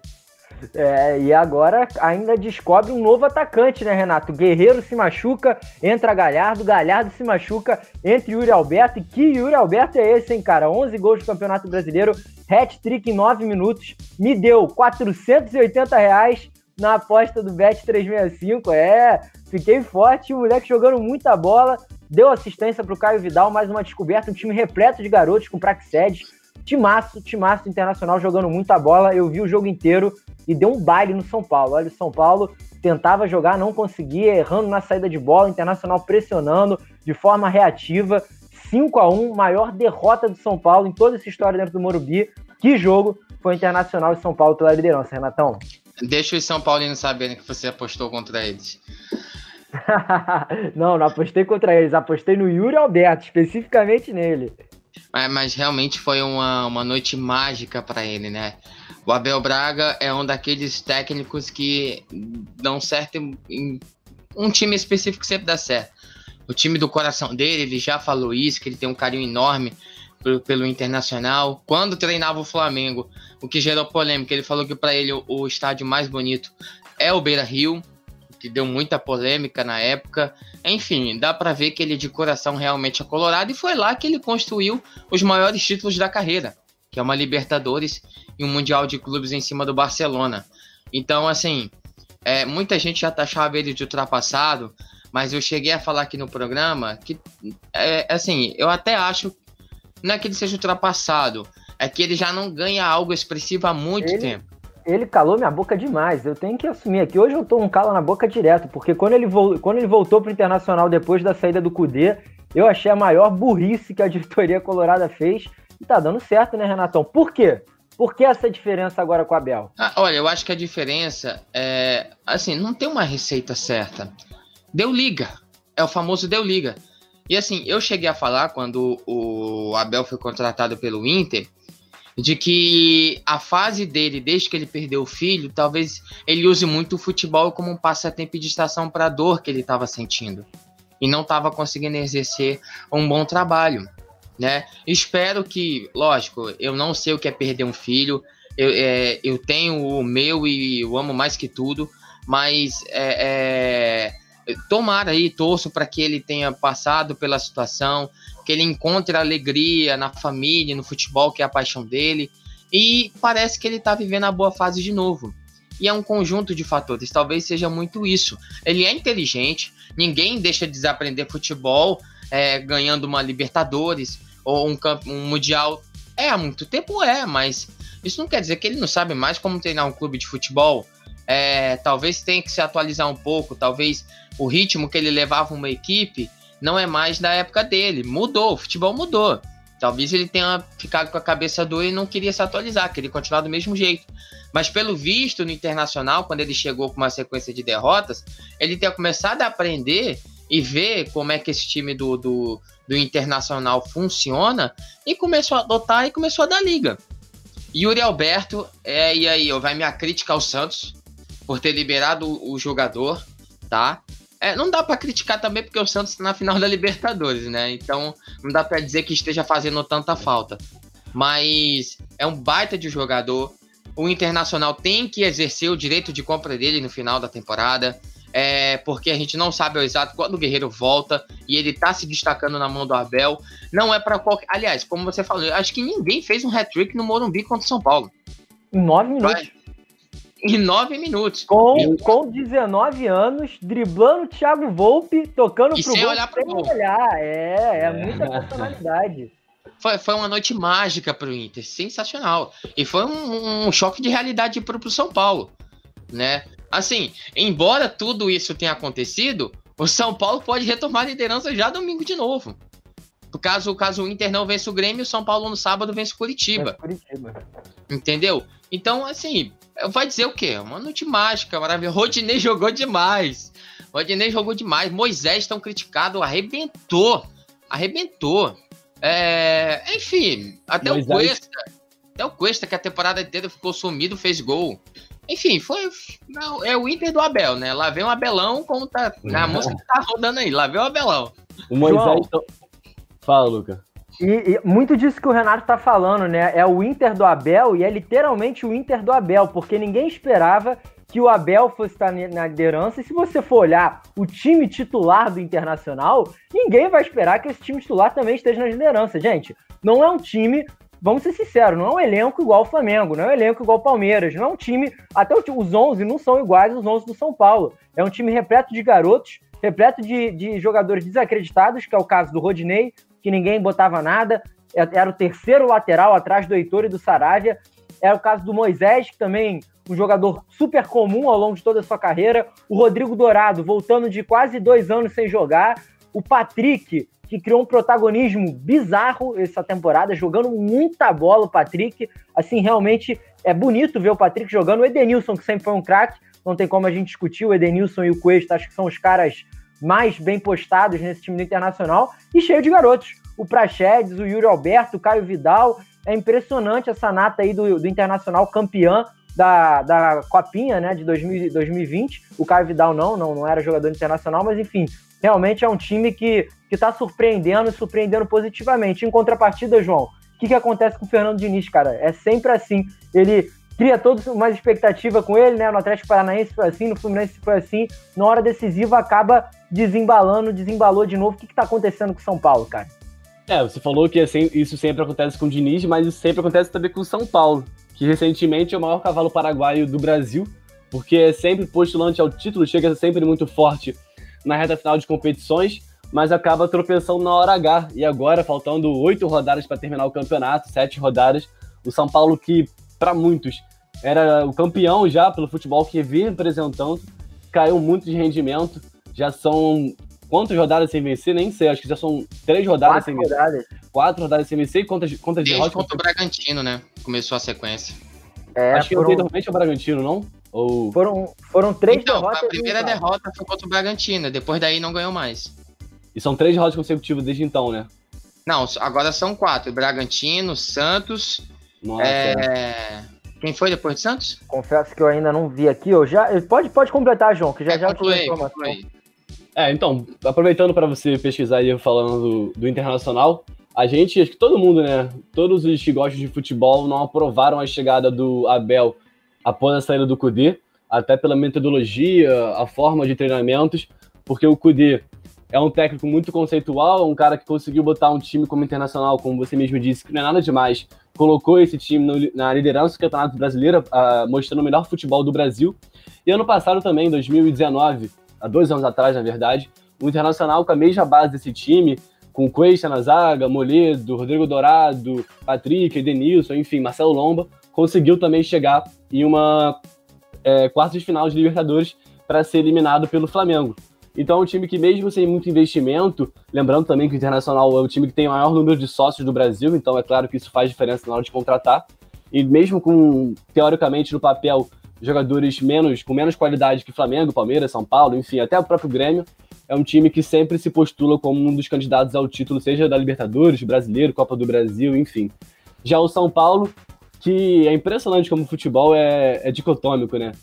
[SPEAKER 2] É, e agora ainda descobre um novo atacante, né, Renato? Guerreiro se machuca, entra Galhardo, Galhardo se machuca, entra Yuri Alberto. E que Yuri Alberto é esse, hein, cara? 11 gols do Campeonato Brasileiro, hat-trick em 9 minutos, me deu 480 reais na aposta do Bet 365. É, fiquei forte, o moleque jogando muita bola, deu assistência para o Caio Vidal, mais uma descoberta, um time repleto de garotos com Praxedes. Timaço, timaço internacional jogando muita bola. Eu vi o jogo inteiro e deu um baile no São Paulo. Olha, o São Paulo tentava jogar, não conseguia, errando na saída de bola, Internacional pressionando de forma reativa. 5 a 1 maior derrota do São Paulo em toda essa história dentro do Morumbi. Que jogo foi Internacional e São Paulo pela liderança, Renatão?
[SPEAKER 3] Deixa os São Paulinos saberem que você apostou contra eles. *laughs*
[SPEAKER 2] não, não apostei contra eles, apostei no Yuri Alberto, especificamente nele.
[SPEAKER 3] Mas, realmente foi uma, uma noite mágica para ele, né? O Abel Braga é um daqueles técnicos que dão certo em um time específico sempre dá certo. O time do coração dele, ele já falou isso, que ele tem um carinho enorme pelo, pelo Internacional. Quando treinava o Flamengo, o que gerou polêmica, ele falou que para ele o, o estádio mais bonito é o Beira Rio, que deu muita polêmica na época. Enfim, dá para ver que ele de coração realmente é colorado e foi lá que ele construiu os maiores títulos da carreira, que é uma Libertadores e um Mundial de Clubes em cima do Barcelona. Então, assim, é, muita gente já taxava ele de ultrapassado, mas eu cheguei a falar aqui no programa que, é, assim, eu até acho não é que ele seja ultrapassado, é que ele já não ganha algo expressivo há muito
[SPEAKER 2] ele,
[SPEAKER 3] tempo
[SPEAKER 2] ele calou minha boca demais. Eu tenho que assumir aqui. Hoje eu tô um calo na boca direto, porque quando ele, quando ele voltou pro Internacional depois da saída do Cudê, eu achei a maior burrice que a *laughs* diretoria colorada fez. E tá dando certo, né, Renatão? Por quê? Por que essa diferença agora com o Abel?
[SPEAKER 3] Ah, olha, eu acho que a diferença é. Assim, não tem uma receita certa. Deu liga. É o famoso deu liga. E assim, eu cheguei a falar quando o Abel foi contratado pelo Inter de que a fase dele, desde que ele perdeu o filho, talvez ele use muito o futebol como um passatempo de estação para a dor que ele estava sentindo e não estava conseguindo exercer um bom trabalho, né? Espero que, lógico, eu não sei o que é perder um filho, eu, é, eu tenho o meu e eu amo mais que tudo, mas é, é, tomara aí, torço para que ele tenha passado pela situação, que ele encontre alegria na família, no futebol, que é a paixão dele. E parece que ele está vivendo a boa fase de novo. E é um conjunto de fatores, talvez seja muito isso. Ele é inteligente, ninguém deixa de desaprender futebol é, ganhando uma Libertadores ou um, um Mundial. É, há muito tempo é, mas isso não quer dizer que ele não sabe mais como treinar um clube de futebol. É, talvez tenha que se atualizar um pouco, talvez o ritmo que ele levava uma equipe não é mais da época dele. Mudou, o futebol mudou. Talvez ele tenha ficado com a cabeça dura e não queria se atualizar, queria continuar do mesmo jeito. Mas pelo visto no Internacional, quando ele chegou com uma sequência de derrotas, ele tenha começado a aprender e ver como é que esse time do, do, do Internacional funciona e começou a adotar e começou a dar liga. Yuri Alberto, é, e aí, vai minha crítica ao Santos por ter liberado o, o jogador, tá? É, não dá para criticar também porque o Santos está na final da Libertadores, né? Então não dá para dizer que esteja fazendo tanta falta. Mas é um baita de jogador. O Internacional tem que exercer o direito de compra dele no final da temporada. É, porque a gente não sabe o exato quando o Guerreiro volta e ele tá se destacando na mão do Abel. Não é para qualquer. Aliás, como você falou, acho que ninguém fez um hat-trick no Morumbi contra o São Paulo.
[SPEAKER 2] Em nove minutos.
[SPEAKER 3] Em nove minutos.
[SPEAKER 2] Com, com 19 anos, driblando o Thiago Volpe, tocando
[SPEAKER 3] e pro sem gol, olhar pro gol.
[SPEAKER 2] Olhar. É, é, muita personalidade.
[SPEAKER 3] Foi, foi uma noite mágica pro Inter, sensacional. E foi um, um choque de realidade pro, pro São Paulo, né? Assim, embora tudo isso tenha acontecido, o São Paulo pode retomar a liderança já domingo de novo. Caso, caso o Inter não vence o Grêmio, o São Paulo no sábado vence o Curitiba. Curitiba. Entendeu? Então, assim, vai dizer o quê? Uma noite mágica, maravilhosa. Rodinei jogou demais. Rodinei jogou demais. Moisés, tão criticado, arrebentou. Arrebentou. É, enfim, até Moisés... o Cuesta. Até o Cuesta, que a temporada inteira ficou sumido, fez gol. Enfim, foi. Não, é o Inter do Abel, né? Lá vem o Abelão, como tá. Na música que tá rodando aí, lá vem o Abelão.
[SPEAKER 4] O Moisés. João, Fala, Luca.
[SPEAKER 2] E, e, muito disso que o Renato tá falando, né? É o Inter do Abel e é literalmente o Inter do Abel, porque ninguém esperava que o Abel fosse estar na liderança. E se você for olhar o time titular do Internacional, ninguém vai esperar que esse time titular também esteja na liderança. Gente, não é um time, vamos ser sinceros, não é um elenco igual o Flamengo, não é um elenco igual o Palmeiras, não é um time. Até os 11 não são iguais aos 11 do São Paulo. É um time repleto de garotos, repleto de, de jogadores desacreditados, que é o caso do Rodinei, que ninguém botava nada, é, era o terceiro lateral atrás do Heitor e do Saravia. Era o caso do Moisés, que também um jogador super comum ao longo de toda a sua carreira. O Rodrigo Dourado, voltando de quase dois anos sem jogar. O Patrick, que criou um protagonismo bizarro essa temporada, jogando muita bola o Patrick. Assim, realmente é bonito ver o Patrick jogando. O Edenilson, que sempre foi um craque, não tem como a gente discutir. O Edenilson e o Cuesta, acho que são os caras mais bem postados nesse time do Internacional e cheio de garotos. O Praxedes, o Yuri Alberto, o Caio Vidal. É impressionante essa nata aí do, do Internacional campeão da, da Copinha, né, de 2000, 2020. O Caio Vidal não, não, não era jogador internacional, mas enfim, realmente é um time que está surpreendendo e surpreendendo positivamente. Em contrapartida, João, o que, que acontece com o Fernando Diniz, cara? É sempre assim. Ele cria todos uma expectativa com ele, né? No Atlético Paranaense foi assim, no Fluminense foi assim. Na hora decisiva acaba desembalando, desembalou de novo. O que, que tá acontecendo com o São Paulo, cara?
[SPEAKER 4] É, você falou que isso sempre acontece com o Diniz, mas isso sempre acontece também com o São Paulo, que recentemente é o maior cavalo paraguaio do Brasil, porque é sempre postulante ao título, chega sempre muito forte na reta final de competições, mas acaba tropeçando na hora H. E agora, faltando oito rodadas para terminar o campeonato, sete rodadas, o São Paulo que, para muitos, era o campeão já pelo futebol que vinha apresentando, caiu muito de rendimento. Já são quantas rodadas sem vencer? Nem sei, acho que já são três rodadas
[SPEAKER 2] Quatro
[SPEAKER 4] sem vencer.
[SPEAKER 2] rodadas.
[SPEAKER 4] Quatro rodadas sem vencer. Quantas, quantas
[SPEAKER 3] Desde
[SPEAKER 4] derrotas?
[SPEAKER 3] contra o Bragantino, né? Começou a sequência.
[SPEAKER 2] É,
[SPEAKER 4] acho que
[SPEAKER 2] foram,
[SPEAKER 4] anteriormente é o Bragantino, não? Ou...
[SPEAKER 2] foram, foram três
[SPEAKER 3] então,
[SPEAKER 2] derrotas.
[SPEAKER 3] a primeira
[SPEAKER 2] e
[SPEAKER 3] derrota foi contra o Bragantino, depois daí não ganhou mais.
[SPEAKER 4] E são três derrotas consecutivas desde então, né?
[SPEAKER 3] Não, agora são quatro: Bragantino, Santos.
[SPEAKER 4] Nossa,
[SPEAKER 3] é, Quem foi depois de Santos?
[SPEAKER 2] Confesso que eu ainda não vi aqui. Eu já, pode, pode completar, João, que já
[SPEAKER 3] É,
[SPEAKER 2] já informação.
[SPEAKER 3] conclui.
[SPEAKER 4] É, então, aproveitando para você pesquisar aí falando do, do Internacional, a gente, acho que todo mundo, né? Todos os que gostam de futebol não aprovaram a chegada do Abel após a saída do Cudê, até pela metodologia, a forma de treinamentos, porque o Cudê é um técnico muito conceitual, um cara que conseguiu botar um time como internacional, como você mesmo disse, que não é nada demais, colocou esse time no, na liderança do Campeonato Brasileiro, ah, mostrando o melhor futebol do Brasil. E ano passado também, em 2019, há dois anos atrás, na verdade, o Internacional com a mesma base desse time, com Cuesta na zaga, Moledo, Rodrigo Dourado, Patrick, Edenilson, enfim, Marcelo Lomba, conseguiu também chegar em uma é, quarta de final de Libertadores para ser eliminado pelo Flamengo. Então é um time que, mesmo sem muito investimento, lembrando também que o Internacional é o time que tem o maior número de sócios do Brasil, então é claro que isso faz diferença na hora de contratar. E mesmo com, teoricamente, no papel, jogadores menos com menos qualidade que Flamengo, Palmeiras, São Paulo, enfim, até o próprio Grêmio, é um time que sempre se postula como um dos candidatos ao título, seja da Libertadores, Brasileiro, Copa do Brasil, enfim. Já o São Paulo, que é impressionante como o futebol é, é dicotômico, né?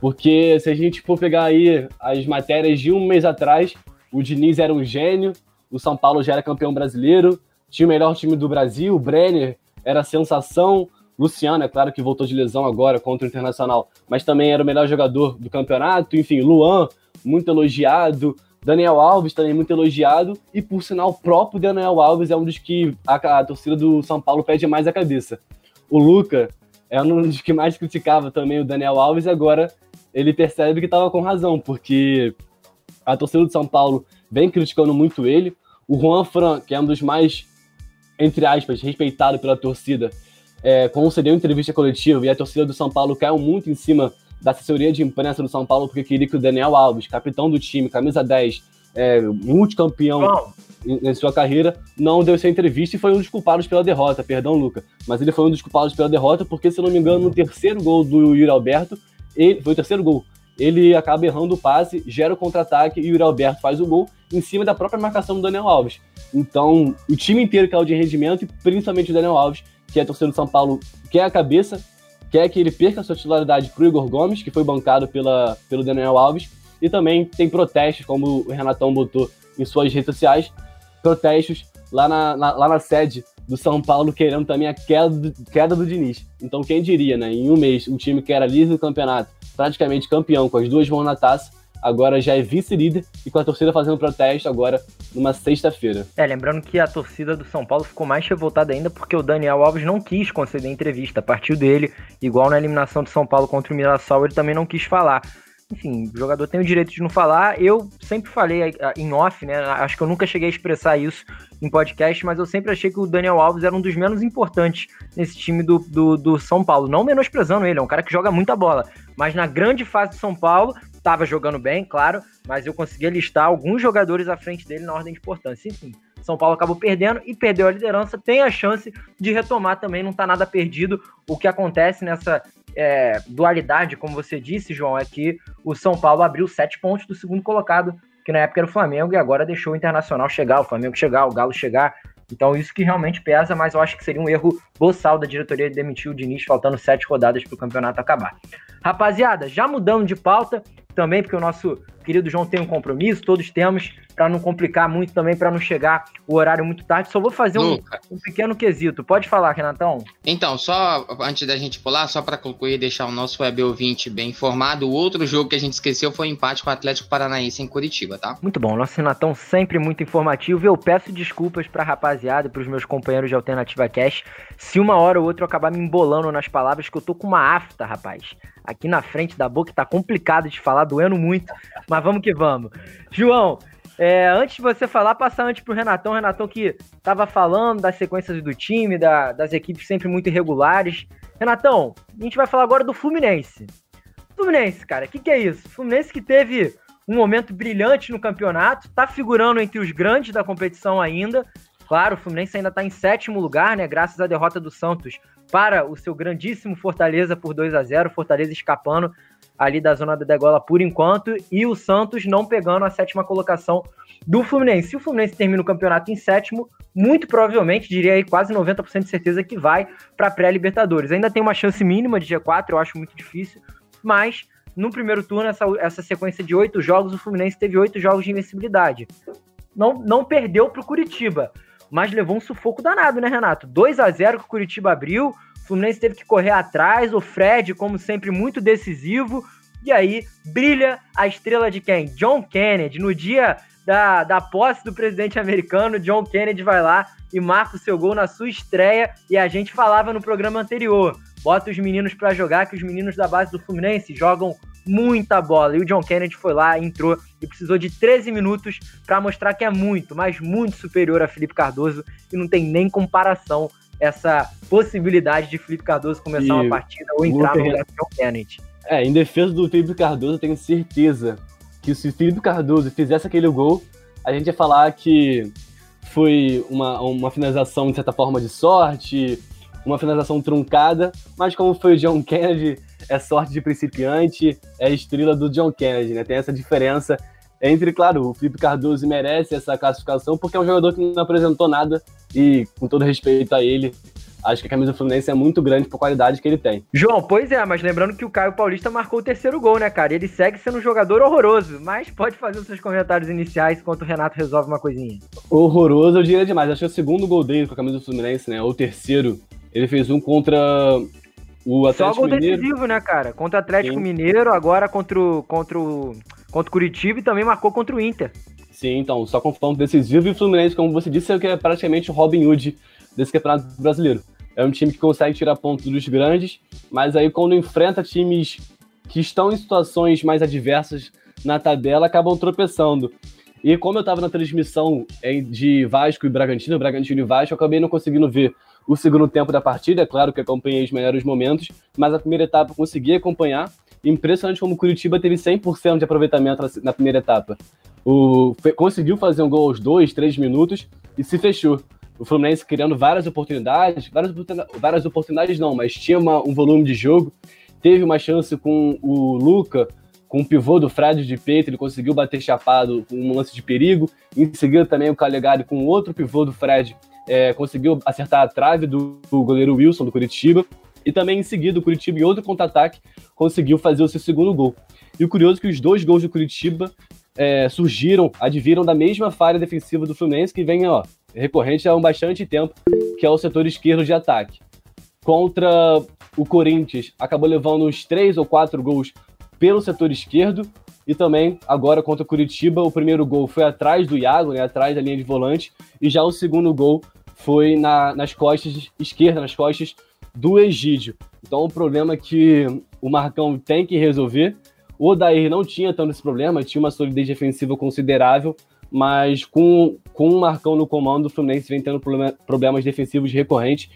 [SPEAKER 4] Porque se a gente for pegar aí as matérias de um mês atrás, o Diniz era um gênio, o São Paulo já era campeão brasileiro, tinha o melhor time do Brasil, o Brenner era sensação, Luciano, é claro que voltou de lesão agora contra o Internacional, mas também era o melhor jogador do campeonato, enfim, Luan, muito elogiado, Daniel Alves também muito elogiado, e por sinal, o próprio Daniel Alves é um dos que a, a torcida do São Paulo pede mais a cabeça. O Luca é um dos que mais criticava também o Daniel Alves, agora ele percebe que estava com razão, porque a torcida do São Paulo vem criticando muito ele. O Juan Fran, que é um dos mais, entre aspas, respeitado pela torcida, é, concedeu entrevista coletiva e a torcida do São Paulo caiu muito em cima da assessoria de imprensa do São Paulo porque queria que o Daniel Alves, capitão do time, camisa 10, é, multicampeão em, em sua carreira, não deu essa entrevista e foi um dos culpados pela derrota, perdão, Luca. Mas ele foi um dos culpados pela derrota porque, se não me engano, no terceiro gol do Yuri Alberto, ele, foi o terceiro gol, ele acaba errando o passe, gera o contra-ataque e o Yuri Alberto faz o gol em cima da própria marcação do Daniel Alves. Então, o time inteiro caiu de rendimento e principalmente o Daniel Alves, que é a torcida do São Paulo, quer a cabeça, quer que ele perca a sua titularidade pro Igor Gomes, que foi bancado pela, pelo Daniel Alves, e também tem protestos, como o Renatão botou em suas redes sociais, protestos lá na, na- lá na sede do São Paulo, querendo também a queda do, queda do Diniz. Então, quem diria, né? Em um mês, um time que era líder do campeonato, praticamente campeão, com as duas mãos na taça, agora já é vice-líder e com a torcida fazendo protesto agora numa sexta-feira.
[SPEAKER 2] É, lembrando que a torcida do São Paulo ficou mais revoltada ainda porque o Daniel Alves não quis conceder entrevista. Partiu dele, igual na eliminação do São Paulo contra o Mirassol, ele também não quis falar. Enfim, o jogador tem o direito de não falar. Eu sempre falei ah, em off, né? Acho que eu nunca cheguei a expressar isso em podcast, mas eu sempre achei que o Daniel Alves era um dos menos importantes nesse time do, do, do São Paulo. Não menosprezando ele, é um cara que joga muita bola. Mas na grande fase do São Paulo, estava jogando bem, claro, mas eu conseguia listar alguns jogadores à frente dele na ordem de importância. Enfim, São Paulo acabou perdendo e perdeu a liderança, tem a chance de retomar também, não tá nada perdido. O que acontece nessa é, dualidade, como você disse, João, é que o São Paulo abriu sete pontos do segundo colocado, que na época era o Flamengo, e agora deixou o Internacional chegar, o Flamengo chegar, o Galo chegar. Então isso que realmente pesa, mas eu acho que seria um erro boçal da diretoria de demitir o Diniz, faltando sete rodadas para o campeonato acabar. Rapaziada, já mudando de pauta, também porque o nosso querido João tem um compromisso, todos temos, para não complicar muito também, para não chegar o horário muito tarde. Só vou fazer um, um pequeno quesito. Pode falar, Renatão?
[SPEAKER 3] Então, só antes da gente pular, só para concluir e deixar o nosso web ouvinte bem informado, o outro jogo que a gente esqueceu foi o empate com o Atlético Paranaense em Curitiba, tá?
[SPEAKER 2] Muito bom, nosso Renatão sempre muito informativo. Eu peço desculpas pra rapaziada e pros meus companheiros de Alternativa Cash se uma hora ou outra eu acabar me embolando nas palavras, que eu tô com uma afta, rapaz. Aqui na frente da boca tá complicado de falar, doendo muito, mas vamos que vamos. João, É, antes de você falar, passar antes pro Renatão. Renatão que estava falando das sequências do time, da, das equipes sempre muito irregulares. Renatão, a gente vai falar agora do Fluminense. Fluminense, cara, o que, que é isso? Fluminense que teve um momento brilhante no campeonato, tá figurando entre os grandes da competição ainda. Claro, o Fluminense ainda está em sétimo lugar, né? Graças à derrota do Santos para o seu grandíssimo Fortaleza por 2 a 0 Fortaleza escapando ali da zona da degola por enquanto, e o Santos não pegando a sétima colocação do Fluminense. Se o Fluminense termina o campeonato em sétimo, muito provavelmente, diria aí quase 90% de certeza que vai para a pré-Libertadores. Ainda tem uma chance mínima de G4, eu acho muito difícil, mas no primeiro turno, essa, essa sequência de oito jogos, o Fluminense teve oito jogos de invencibilidade. Não, não perdeu para o Curitiba, mas levou um sufoco danado, né, Renato? 2 a 0 que o Curitiba abriu, Fluminense teve que correr atrás, o Fred, como sempre, muito decisivo, e aí brilha a estrela de quem? John Kennedy. No dia da, da posse do presidente americano, John Kennedy vai lá e marca o seu gol na sua estreia, e a gente falava no programa anterior bota os meninos para jogar, que os meninos da base do Fluminense jogam muita bola. E o John Kennedy foi lá, entrou e precisou de 13 minutos para mostrar que é muito, mas muito superior a Felipe Cardoso e não tem nem comparação essa possibilidade de Felipe Cardoso começar e uma partida ou entrar no lugar do John Kennedy.
[SPEAKER 4] É, em defesa do Felipe Cardoso, eu tenho certeza que se o Felipe Cardoso fizesse aquele gol, a gente ia falar que foi uma, uma finalização, de certa forma, de sorte, uma finalização truncada, mas como foi o John Kennedy, é sorte de principiante, é estrela do John Kennedy, né? Tem essa diferença entre, claro, o Felipe Cardoso merece essa classificação porque é um jogador que não apresentou nada e, com todo respeito a ele, acho que a camisa do Fluminense é muito grande por qualidade que ele tem.
[SPEAKER 2] João, pois é, mas lembrando que o Caio Paulista marcou o terceiro gol, né, cara? Ele segue sendo um jogador horroroso, mas pode fazer os seus comentários iniciais enquanto o Renato resolve uma coisinha.
[SPEAKER 4] Horroroso, eu diria demais. Acho que é o segundo gol dele com a camisa do Fluminense, né? Ou o terceiro ele fez um contra o Atlético Só gol Mineiro.
[SPEAKER 2] decisivo, né, cara? Contra o Atlético Sim. Mineiro, agora contra o, contra, o, contra o Curitiba e também marcou contra o Inter.
[SPEAKER 4] Sim, então, só confronto decisivo e o Fluminense, como você disse, é que é praticamente o Robin Hood desse campeonato brasileiro. É um time que consegue tirar pontos dos grandes, mas aí quando enfrenta times que estão em situações mais adversas na tabela, acabam tropeçando. E como eu estava na transmissão de Vasco e Bragantino, Bragantino e Vasco, eu acabei não conseguindo ver o segundo tempo da partida. É claro que acompanhei os melhores momentos, mas a primeira etapa eu consegui acompanhar. Impressionante como o Curitiba teve 100% de aproveitamento na primeira etapa. O, conseguiu fazer um gol aos dois, três minutos e se fechou. O Fluminense criando várias oportunidades, várias, várias oportunidades não, mas tinha uma, um volume de jogo. Teve uma chance com o Luca, com o pivô do Fred de peito, ele conseguiu bater chapado com um lance de perigo. Em seguida também o Calegari com outro pivô do Fred é, conseguiu acertar a trave do, do, goleiro Wilson, do Curitiba. E também em seguida, o Curitiba, em outro contra-ataque, conseguiu fazer o seu segundo gol. E o curioso é que os dois gols do Curitiba é, surgiram, adviram da mesma falha defensiva do Fluminense, que vem ó, recorrente há um bastante tempo, que é o setor esquerdo de ataque. Contra o Corinthians, acabou levando uns três ou quatro gols pelo setor esquerdo, e também, agora contra o Curitiba, o primeiro gol foi atrás do Iago, né, atrás da linha de volante, e já o segundo gol foi na, nas costas esquerdas, nas costas do Egídio. Então, o problema que o Marcão tem que resolver. O Odair não tinha tanto esse problema, tinha uma solidez defensiva considerável, mas com, com o Marcão no comando, o Fluminense vem tendo problema, problemas defensivos recorrentes,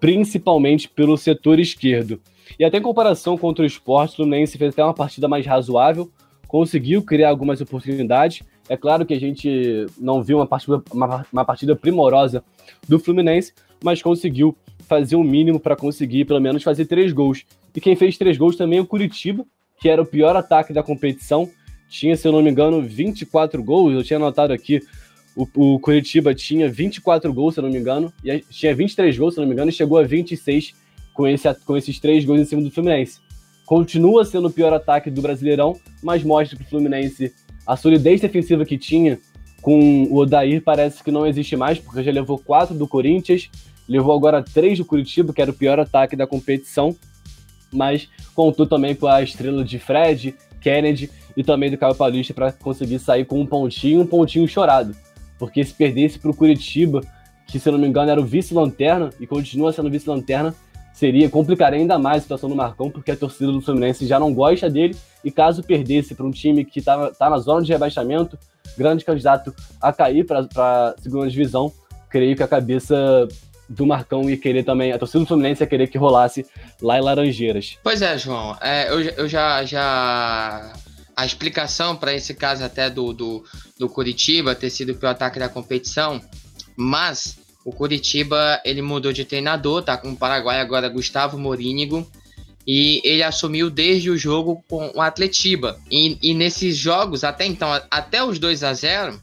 [SPEAKER 4] principalmente pelo setor esquerdo. E até em comparação contra o Sport, o Fluminense fez até uma partida mais razoável, conseguiu criar algumas oportunidades. É claro que a gente não viu uma partida, uma, uma partida primorosa do Fluminense, mas conseguiu fazer o mínimo para conseguir pelo menos fazer três gols. E quem fez três gols também é o Curitiba, que era o pior ataque da competição. Tinha, se eu não me engano, 24 gols. Eu tinha anotado aqui. O, o Curitiba tinha 24 gols, se eu não me engano. E tinha 23 gols, se eu não me engano, e chegou a 26 com, esse, com esses três gols em cima do Fluminense. Continua sendo o pior ataque do Brasileirão, mas mostra que o Fluminense, a solidez defensiva que tinha com o Odair parece que não existe mais, porque já levou quatro do Corinthians, levou agora três do Curitiba, que era o pior ataque da competição, mas contou também com a estrela de Fred, Kennedy e também do Caio Paulista para conseguir sair com um pontinho, um pontinho chorado. Porque se perdesse para o Curitiba, que se não me engano era o vice-lanterna e continua sendo vice-lanterna, seria complicaria ainda mais a situação do Marcão, porque a torcida do Fluminense já não gosta dele e caso perdesse para um time que está tá na zona de rebaixamento, grande candidato a cair para a segunda divisão, creio que a cabeça do Marcão ia querer também, a torcida do Fluminense ia querer que rolasse lá em Laranjeiras.
[SPEAKER 3] Pois é, João, é, eu, eu já, já a explicação para esse caso até do, do, do Curitiba ter sido o pior ataque da competição, mas o Curitiba, ele mudou de treinador, tá com o Paraguai agora Gustavo Morínigo, e ele assumiu desde o jogo com o Atletiba. E, e nesses jogos, até então, até os 2 a 0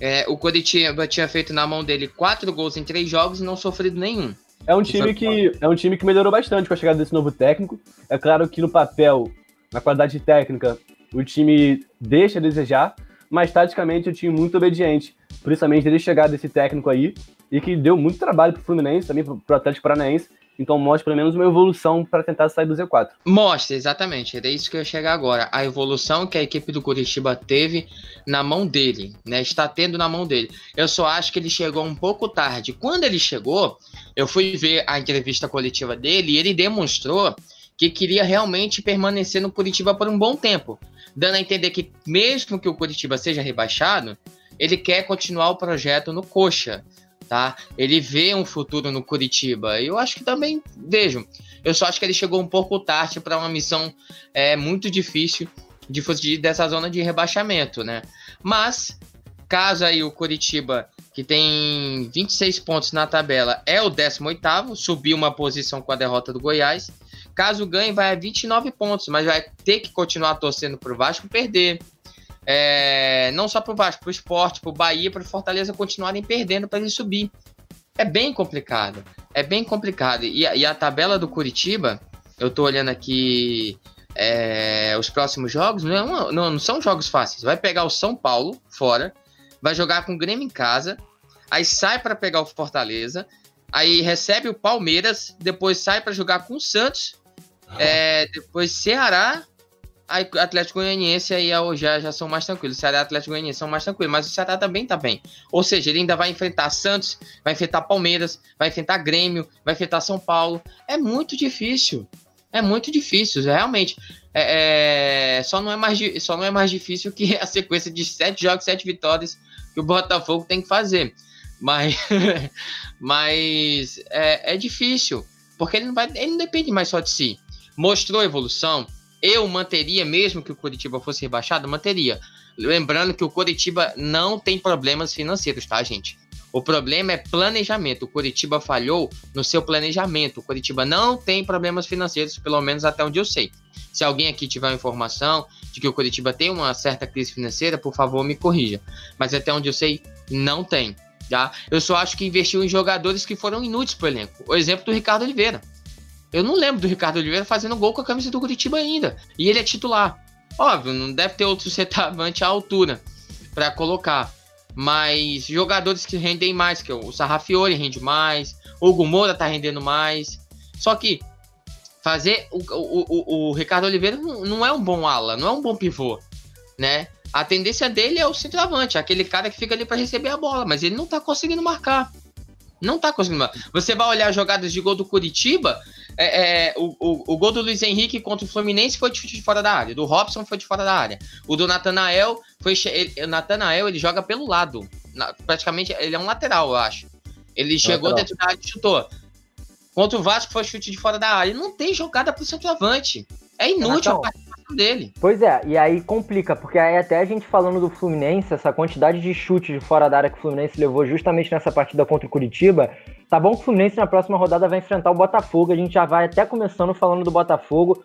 [SPEAKER 3] é, o Curitiba tinha feito na mão dele quatro gols em três jogos e não sofrido nenhum.
[SPEAKER 4] É um time que é um time que melhorou bastante com a chegada desse novo técnico. É claro que no papel, na qualidade técnica, o time deixa a desejar, mas taticamente um time muito obediente. Principalmente desde chegar desse técnico aí, e que deu muito trabalho pro Fluminense, também pro Atlético Paranaense. Então mostra pelo menos uma evolução para tentar sair do Z4.
[SPEAKER 3] Mostra, exatamente. Era isso que eu ia chegar agora. A evolução que a equipe do Curitiba teve na mão dele, né? Está tendo na mão dele. Eu só acho que ele chegou um pouco tarde. Quando ele chegou, eu fui ver a entrevista coletiva dele e ele demonstrou que queria realmente permanecer no Curitiba por um bom tempo, dando a entender que mesmo que o Curitiba seja rebaixado, ele quer continuar o projeto no Coxa tá? Ele vê um futuro no Curitiba. Eu acho que também, vejo, eu só acho que ele chegou um pouco tarde para uma missão é, muito difícil de fugir dessa zona de rebaixamento, né? Mas, caso aí o Curitiba, que tem 26 pontos na tabela, é o 18º, subiu uma posição com a derrota do Goiás. Caso ganhe, vai a 29 pontos, mas vai ter que continuar torcendo para o Vasco perder é, não só para o Vasco, para o esporte, para o Bahia, para o Fortaleza continuarem perdendo para ele subir. É bem complicado. É bem complicado. E, e a tabela do Curitiba, eu estou olhando aqui é, os próximos jogos, não, é não, não, são jogos fáceis. Vai pegar o São Paulo fora, vai jogar com o Grêmio em casa, aí sai para pegar o Fortaleza, aí recebe o Palmeiras, depois sai para jogar com o Santos, é, depois Ceará, Atlético Goianiense aí já, já são mais tranquilos. O Ceará e Atlético Goianiense são mais tranquilos, mas o Ceará também tá bem. Ou seja, ele ainda vai enfrentar Santos, vai enfrentar Palmeiras, vai enfrentar Grêmio, vai enfrentar São Paulo. É muito difícil. É muito difícil, realmente. É, é, só, não é mais, só não é mais difícil que a sequência de sete jogos, sete vitórias que o Botafogo tem que fazer. Mas, *laughs* mas é, é difícil, porque ele não, vai, ele não depende mais só de si. Mostrou evolução, eu manteria, mesmo que o Curitiba fosse rebaixado, manteria. Lembrando que o Curitiba não tem problemas financeiros, tá, gente? O problema é planejamento. O Curitiba falhou no seu planejamento. O Curitiba não tem problemas financeiros, pelo menos até onde eu sei. Se alguém aqui tiver uma informação de que o Curitiba tem uma certa crise financeira, por favor, me corrija. Mas até onde eu sei, não tem. Tá? Eu só acho que investiu em jogadores que foram inúteis para o elenco. O exemplo do Ricardo Oliveira. Eu não lembro do Ricardo Oliveira fazendo gol com a camisa do Curitiba ainda. E ele é titular. Óbvio, não deve ter outro *laughs* centroavante à altura para colocar. Mas jogadores que rendem mais, que o Sarrafiori rende mais, o Hugo Moura tá rendendo mais. Só que fazer o, o, o, o Ricardo Oliveira não, não, é um bom ala, não é um bom pivô, né? A tendência dele é o centroavante, aquele cara que fica ali para receber a bola, mas ele não tá conseguindo marcar. Não tá conseguindo marcar. Você vai olhar jogadas de gol do Curitiba, é, é, o, o, o, gol do Luiz Henrique contra o Fluminense foi de, de fora da área. Do Robson foi de fora da área. O do Natanael foi. Ele, o Natanael ele joga pelo lado. Na, praticamente, ele é um lateral, eu acho. Ele é chegou lateral. dentro da área e chutou. Contra o Vasco foi chute de fora da área. Não tem jogada pro centroavante. É inútil a participação dele.
[SPEAKER 2] Pois é, e aí complica, porque aí até a gente falando do Fluminense, essa quantidade de chutes de fora da área que o Fluminense levou justamente nessa partida contra o Curitiba, Tá bom que o Fluminense na próxima rodada vai enfrentar o Botafogo. A gente já vai até começando falando do Botafogo.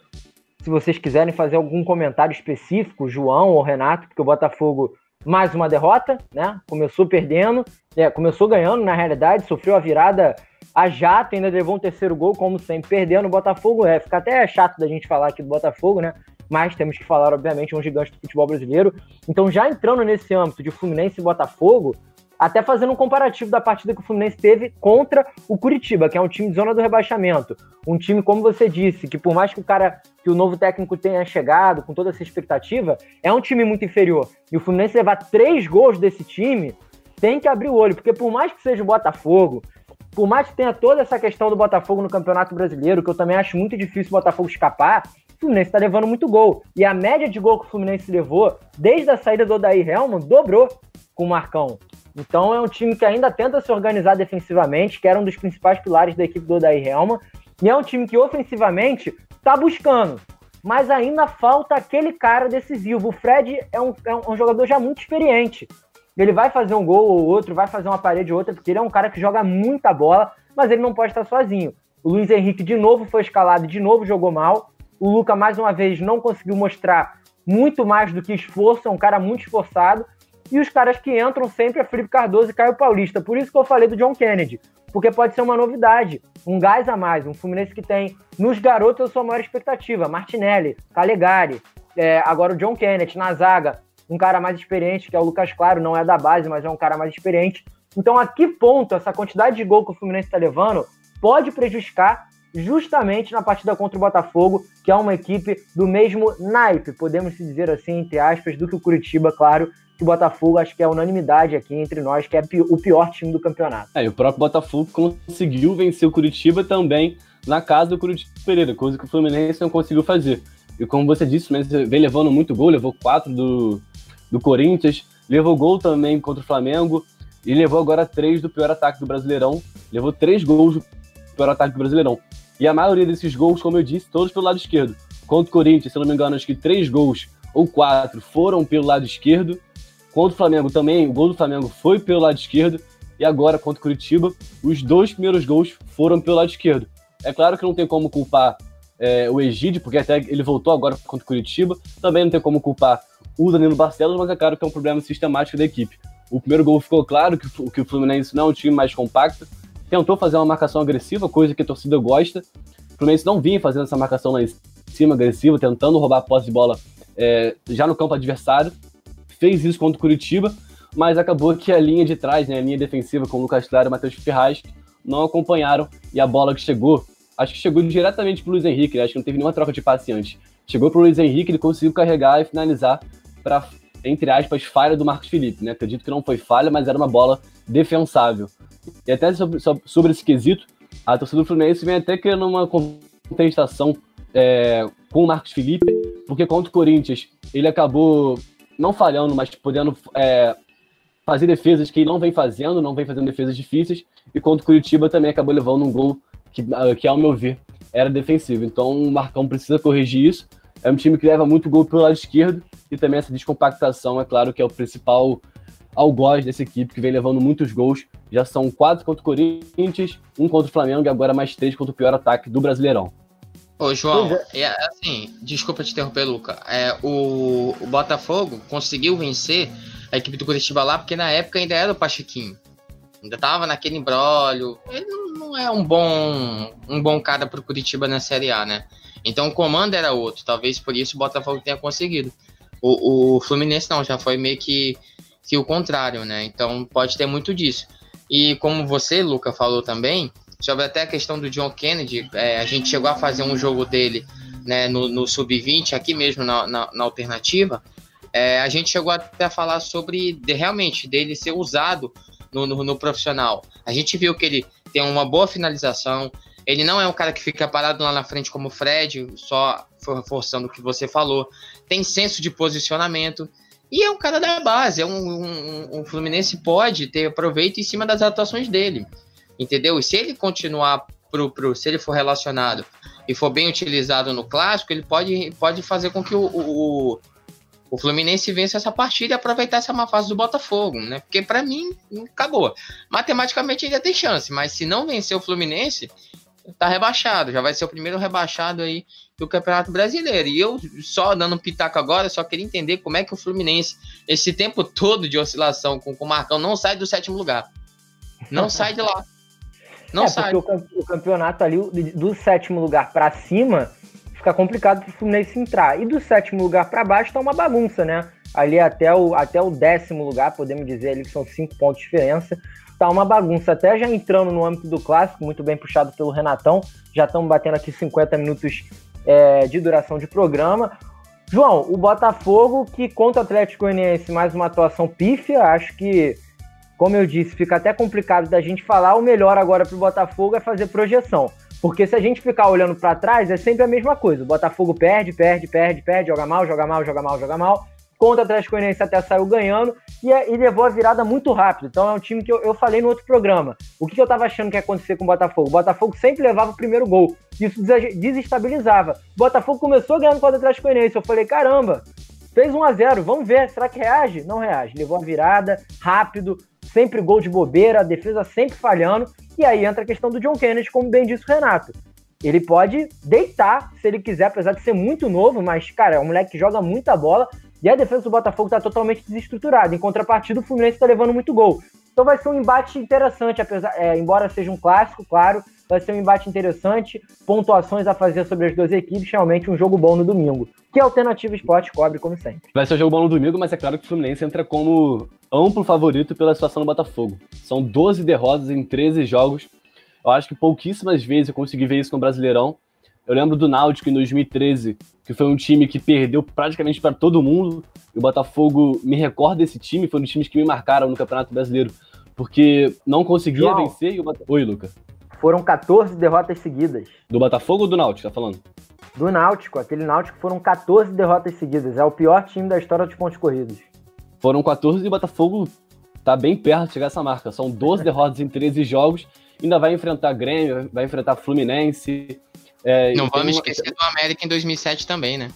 [SPEAKER 2] Se vocês quiserem fazer algum comentário específico, João ou Renato, porque o Botafogo mais uma derrota, né? Começou perdendo, é, começou ganhando na realidade, sofreu a virada a jato, ainda levou um terceiro gol, como sempre, perdendo. O Botafogo é, fica até chato da gente falar aqui do Botafogo, né? Mas temos que falar, obviamente, um gigante do futebol brasileiro. Então, já entrando nesse âmbito de Fluminense e Botafogo, até fazendo um comparativo da partida que o Fluminense teve contra o Curitiba, que é um time de zona do rebaixamento. Um time, como você disse, que por mais que o cara, que o novo técnico tenha chegado com toda essa expectativa, é um time muito inferior. E o Fluminense levar três gols desse time tem que abrir o olho, porque por mais que seja o Botafogo, por mais que tenha toda essa questão do Botafogo no Campeonato Brasileiro, que eu também acho muito difícil o Botafogo escapar, o Fluminense está levando muito gol. E a média de gol que o Fluminense levou, desde a saída do Odair Helman, dobrou com o Marcão. Então é um time que ainda tenta se organizar defensivamente, que era um dos principais pilares da equipe do Odair Helman. E é um time que ofensivamente está buscando. Mas ainda falta aquele cara decisivo. O Fred é um, é um jogador já muito experiente. Ele vai fazer um gol ou outro, vai fazer uma parede ou outra, porque ele é um cara que joga muita bola, mas ele não pode estar sozinho. O Luiz Henrique de novo foi escalado, de novo jogou mal. O Luca, mais uma vez, não conseguiu mostrar muito mais do que esforço, é um cara muito esforçado. E os caras que entram sempre é Felipe Cardoso e Caio Paulista. Por isso que eu falei do John Kennedy, porque pode ser uma novidade, um gás a mais, um Fluminense que tem nos garotos a sua maior expectativa. Martinelli, Calegari, é, agora o John Kennedy na zaga um cara mais experiente, que é o Lucas Claro, não é da base, mas é um cara mais experiente. Então, a que ponto essa quantidade de gol que o Fluminense está levando pode prejudicar justamente na partida contra o Botafogo, que é uma equipe do mesmo naipe, podemos dizer assim, entre aspas, do que o Curitiba, claro, que o Botafogo acho que é unanimidade aqui entre nós, que é o pior time do campeonato.
[SPEAKER 4] É, e o próprio Botafogo conseguiu vencer o Curitiba também na casa do Curitiba Pereira, coisa que o Fluminense não conseguiu fazer. E como você disse, Fluminense vem levando muito gol, levou quatro do, do Corinthians, levou gol também contra o Flamengo e levou agora três do pior ataque do Brasileirão. Levou três gols do pior ataque do Brasileirão. E a maioria desses gols, como eu disse, todos pelo lado esquerdo. Contra o Corinthians, se não me engano, acho que três gols ou quatro foram pelo lado esquerdo. Contra o Flamengo também, o gol do Flamengo foi pelo lado esquerdo. E agora, contra o Curitiba, os dois primeiros gols foram pelo lado esquerdo. É claro que não tem como culpar é, o Egídio, porque até ele voltou agora contra o Curitiba. Também não tem como culpar o Danilo Barcelos, mas é claro que é um problema sistemático da equipe. O primeiro gol ficou claro que, que o Fluminense não é um time mais compacto, tentou fazer uma marcação agressiva, coisa que a torcida gosta. O Fluminense não vinha fazendo essa marcação lá em cima, agressiva, tentando roubar a posse de bola é, já no campo adversário. Fez isso contra o Curitiba, mas acabou que a linha de trás, né, a linha defensiva com o Lucas Claro e o Matheus Ferraz, não acompanharam e a bola que chegou, acho que chegou diretamente pro Luiz Henrique, né, acho que não teve nenhuma troca de passe antes. Chegou pro Luiz Henrique, ele conseguiu carregar e finalizar para, entre aspas, falha do Marcos Felipe, né? Acredito que não foi falha, mas era uma bola defensável. E até sobre, sobre esse quesito, a torcida do Fluminense vem até criando uma contestação é, com o Marcos Felipe, porque contra o Corinthians ele acabou não falhando, mas podendo é, fazer defesas que ele não vem fazendo, não vem fazendo defesas difíceis, e contra o Curitiba também acabou levando um gol que, que ao meu ver, era defensivo. Então o Marcão precisa corrigir isso. É um time que leva muito gol pelo lado esquerdo e também essa descompactação, é claro, que é o principal algoz dessa equipe, que vem levando muitos gols. Já são quatro contra o Corinthians, um contra o Flamengo e agora mais três contra o pior ataque do Brasileirão.
[SPEAKER 3] Ô, João, é. é, assim, desculpa te interromper, Luca. É, o, o Botafogo conseguiu vencer a equipe do Curitiba lá, porque na época ainda era o Pachequinho. Ainda tava naquele embrólio. Ele não, não, é um bom um bom cara pro Curitiba na Série A, né? Então o comando era outro. Talvez por isso o Botafogo tenha conseguido. O, o Fluminense não, já foi meio que, que o contrário, né? Então pode ter muito disso. E como você, Luca, falou também, sobre até a questão do John Kennedy, é, a gente chegou a fazer um jogo dele né, no, no Sub-20, aqui mesmo na, na, na alternativa. É, a gente chegou até a falar sobre de, realmente dele ser usado no, no, no, profissional. A gente viu que ele tem uma boa finalização. Ele não é um cara que fica parado lá na frente como o Fred, só reforçando o que você falou. Tem senso de posicionamento. E é um cara da base. É um, um, um Fluminense pode ter proveito em cima das atuações dele. Entendeu? E se ele continuar pro, pro, se ele for relacionado e for bem utilizado no clássico, ele pode, pode fazer com que o, o, o Fluminense vença essa partida e aproveitar essa má fase do Botafogo, né? Porque para mim acabou. Matematicamente ainda tem chance, mas se não vencer o Fluminense, tá rebaixado, já vai ser o primeiro rebaixado aí do Campeonato Brasileiro. E eu só dando um pitaco agora, só queria entender como é que o Fluminense, esse tempo todo de oscilação com, com o Marcão, não sai do sétimo lugar. Não sai de lá. Não é, sai.
[SPEAKER 2] Porque o campeonato ali, do sétimo lugar para cima, fica complicado pro Fluminense entrar. E do sétimo lugar para baixo tá uma bagunça, né? Ali até o, até o décimo lugar, podemos dizer ali que são cinco pontos de diferença. Tá uma bagunça. Até já entrando no âmbito do clássico, muito bem puxado pelo Renatão. Já estamos batendo aqui 50 minutos é, de duração de programa. João, o Botafogo que contra o Atlético Goianiense mais uma atuação pífia, acho que como eu disse, fica até complicado da gente falar. O melhor agora para o Botafogo é fazer projeção. Porque se a gente ficar olhando para trás, é sempre a mesma coisa. O Botafogo perde, perde, perde, perde, joga mal, joga mal, joga mal, joga mal. Contra o Atlético Goianiense até saiu ganhando e, é, e, levou a virada muito rápido. Então é um time que eu, eu falei no outro programa. O que, que eu tava achando que ia acontecer com o Botafogo? O Botafogo sempre levava o primeiro gol. Isso desestabilizava. O Botafogo começou ganhando contra o Atlético Goianiense. Eu falei, caramba, fez 1 a 0 vamos ver, será que reage? Não reage. Levou a virada, rápido, sempre gol de bobeira, a defesa sempre falhando. E aí entra a questão do John Kennedy, como bem disse o Renato. Ele pode deitar se ele quiser, apesar de ser muito novo, mas, cara, é um moleque que joga muita bola. E a defesa do Botafogo está totalmente desestruturada. Em contrapartida, o Fluminense está levando muito gol. Então vai ser um embate interessante, apesar, é, embora seja um clássico, claro. Vai ser um embate interessante, pontuações a fazer sobre as duas equipes, realmente um jogo bom no domingo. Que a Alternativa Esporte cobre, como sempre.
[SPEAKER 4] Vai ser um jogo bom no domingo, mas é claro que o Fluminense entra como amplo favorito pela situação do Botafogo. São 12 derrotas em 13 jogos. Eu acho que pouquíssimas vezes eu consegui ver isso no Brasileirão. Eu lembro do Náutico em 2013, que foi um time que perdeu praticamente para todo mundo. E o Botafogo me recorda desse time, foi um dos times que me marcaram no Campeonato Brasileiro, porque não conseguia João, vencer e o Botafogo... Oi, Luca.
[SPEAKER 2] Foram 14 derrotas seguidas.
[SPEAKER 4] Do Botafogo ou do Náutico, tá falando?
[SPEAKER 2] Do Náutico. Aquele Náutico foram 14 derrotas seguidas. É o pior time da história dos pontos corridos.
[SPEAKER 4] Foram 14 e o Botafogo tá bem perto de chegar a essa marca. São 12 *laughs* derrotas em 13 jogos. Ainda vai enfrentar Grêmio, vai enfrentar Fluminense.
[SPEAKER 3] É, Não vamos esquecer do América em 2007 também, né?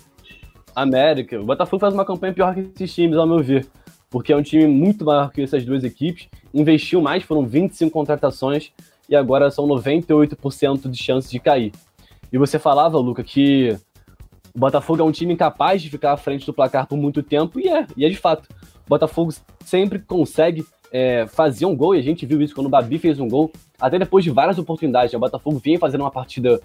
[SPEAKER 4] América. O Botafogo faz uma campanha pior que esses times, ao meu ver. Porque é um time muito maior que essas duas equipes. Investiu mais, foram 25 contratações e agora são 98% de chance de cair. E você falava, Luca, que o Botafogo é um time incapaz de ficar à frente do placar por muito tempo, e é, e é de fato. O Botafogo sempre consegue é, fazer um gol, e a gente viu isso quando o Babi fez um gol, até depois de várias oportunidades. O Botafogo vinha fazendo uma partida,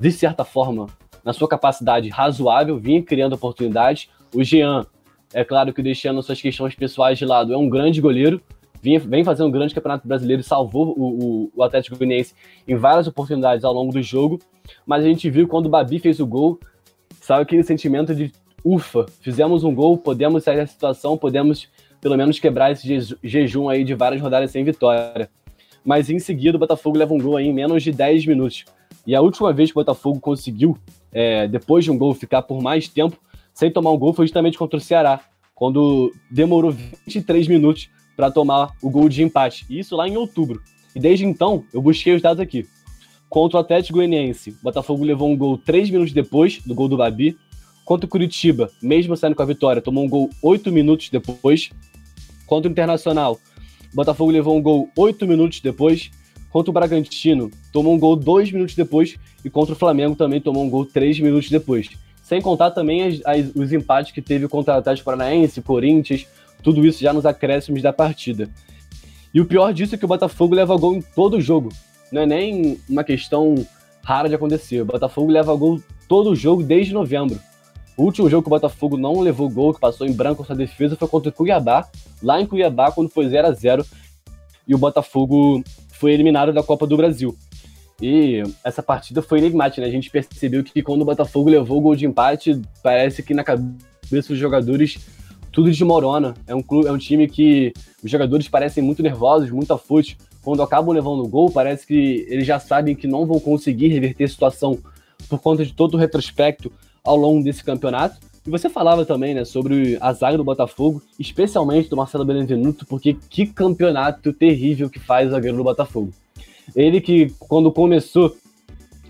[SPEAKER 4] de certa forma, na sua capacidade razoável, vinha criando oportunidades. O Jean, é claro que deixando suas questões pessoais de lado, é um grande goleiro, vinha, vem fazendo um grande campeonato brasileiro salvou o, o, o Atlético Goianiense em várias oportunidades ao longo do jogo. Mas a gente viu quando o Babi fez o gol, sabe aquele sentimento de ufa, fizemos um gol, podemos sair da situação, podemos pelo menos quebrar esse jejum aí de várias rodadas sem vitória. Mas em seguida o Botafogo leva um gol aí em menos de 10 minutos. E a última vez que o Botafogo conseguiu, é, depois de um gol, ficar por mais tempo sem tomar um gol foi justamente contra o Ceará, quando demorou 23 minutos para tomar o gol de empate. Isso lá em outubro. E desde então, eu busquei os dados aqui. Contra o Atlético Goianiense, o Botafogo levou um gol 3 minutos depois do gol do Babi. Contra o Curitiba, mesmo saindo com a vitória, tomou um gol 8 minutos depois. Contra o Internacional, o Botafogo levou um gol 8 minutos depois. Contra o Bragantino, tomou um gol 2 minutos depois. E contra o Flamengo também tomou um gol 3 minutos depois. Sem contar também as, as, os empates que teve contra o Atlético Paranaense, Corinthians, tudo isso já nos acréscimos da partida. E o pior disso é que o Botafogo leva gol em todo o jogo. Não é nem uma questão rara de acontecer. O Botafogo leva gol todo o jogo desde novembro. O último jogo que o Botafogo não levou gol, que passou em branco sua defesa, foi contra o Cuiabá, lá em Cuiabá, quando foi 0 a 0 e o Botafogo foi eliminado da Copa do Brasil. E essa partida foi enigmática, né? A gente percebeu que quando o Botafogo levou o gol de empate, parece que na cabeça dos jogadores tudo desmorona. É um clube, é um time que os jogadores parecem muito nervosos, muito afutos. Quando acabam levando o gol, parece que eles já sabem que não vão conseguir reverter a situação por conta de todo o retrospecto ao longo desse campeonato. E você falava também, né, sobre a zaga do Botafogo, especialmente do Marcelo Benevenuto, porque que campeonato terrível que faz o zagueiro do Botafogo. Ele que, quando começou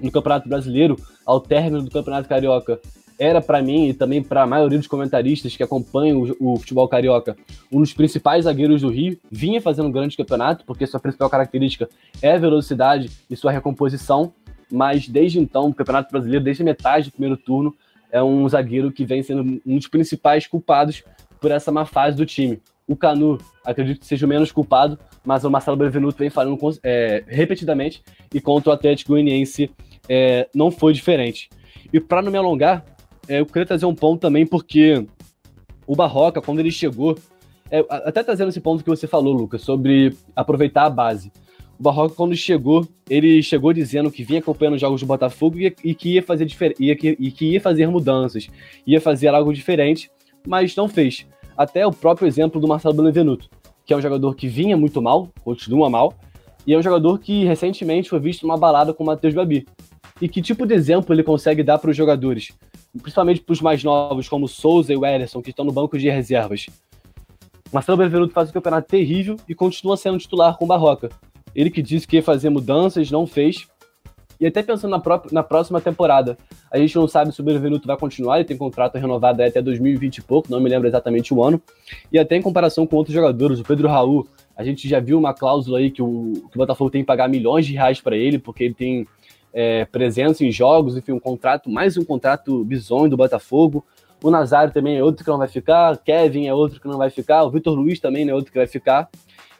[SPEAKER 4] no Campeonato Brasileiro, ao término do Campeonato Carioca, era para mim e também para a maioria dos comentaristas que acompanham o, o, futebol carioca um dos principais zagueiros do Rio. Vinha fazendo um grande campeonato, porque sua principal característica é a velocidade e sua recomposição. Mas desde então, o Campeonato Brasileiro, desde a metade do primeiro turno, é um zagueiro que vem sendo um dos principais culpados por essa má fase do time. O Canu, acredito que seja o menos culpado, mas o Marcelo Benevenuto vem falando é, repetidamente e contra o Atlético Goianiense é, não foi diferente. E para não me alongar, é, eu queria trazer um ponto também, porque o Barroca, quando ele chegou, é, até trazendo esse ponto que você falou, Lucas, sobre aproveitar a base. O Barroca, quando chegou, ele chegou dizendo que vinha acompanhando os jogos do Botafogo e, e que ia fazer ia, que, e que ia fazer mudanças, ia fazer algo diferente, mas não fez. Até o próprio exemplo do Marcelo Benevenuto. que é um jogador que vinha muito mal, continua mal, e é um jogador que recentemente foi visto numa balada com o Matheus Babi. E que tipo de exemplo ele consegue dar para os jogadores, principalmente para os mais novos, como Souza e o Ederson, que estão no banco de reservas. Marcelo Benevenuto faz um campeonato terrível e continua sendo titular com o Barroca. Ele que disse que ia fazer mudanças, não fez. E até pensando na, própria, na próxima temporada, a gente não sabe se o Benevenuto vai continuar, ele tem contrato renovado até 2020 e pouco, não me lembro exatamente o ano. E até em comparação com outros jogadores, o Pedro Raul, a gente já viu uma cláusula aí que o, que o Botafogo tem que pagar milhões de reais para ele, porque ele tem é, presença em jogos, enfim, um contrato, mais um contrato bizonho do Botafogo. O Nazário também é outro que não vai ficar, Kevin é outro que não vai ficar, o Vitor Luiz também é outro que vai ficar.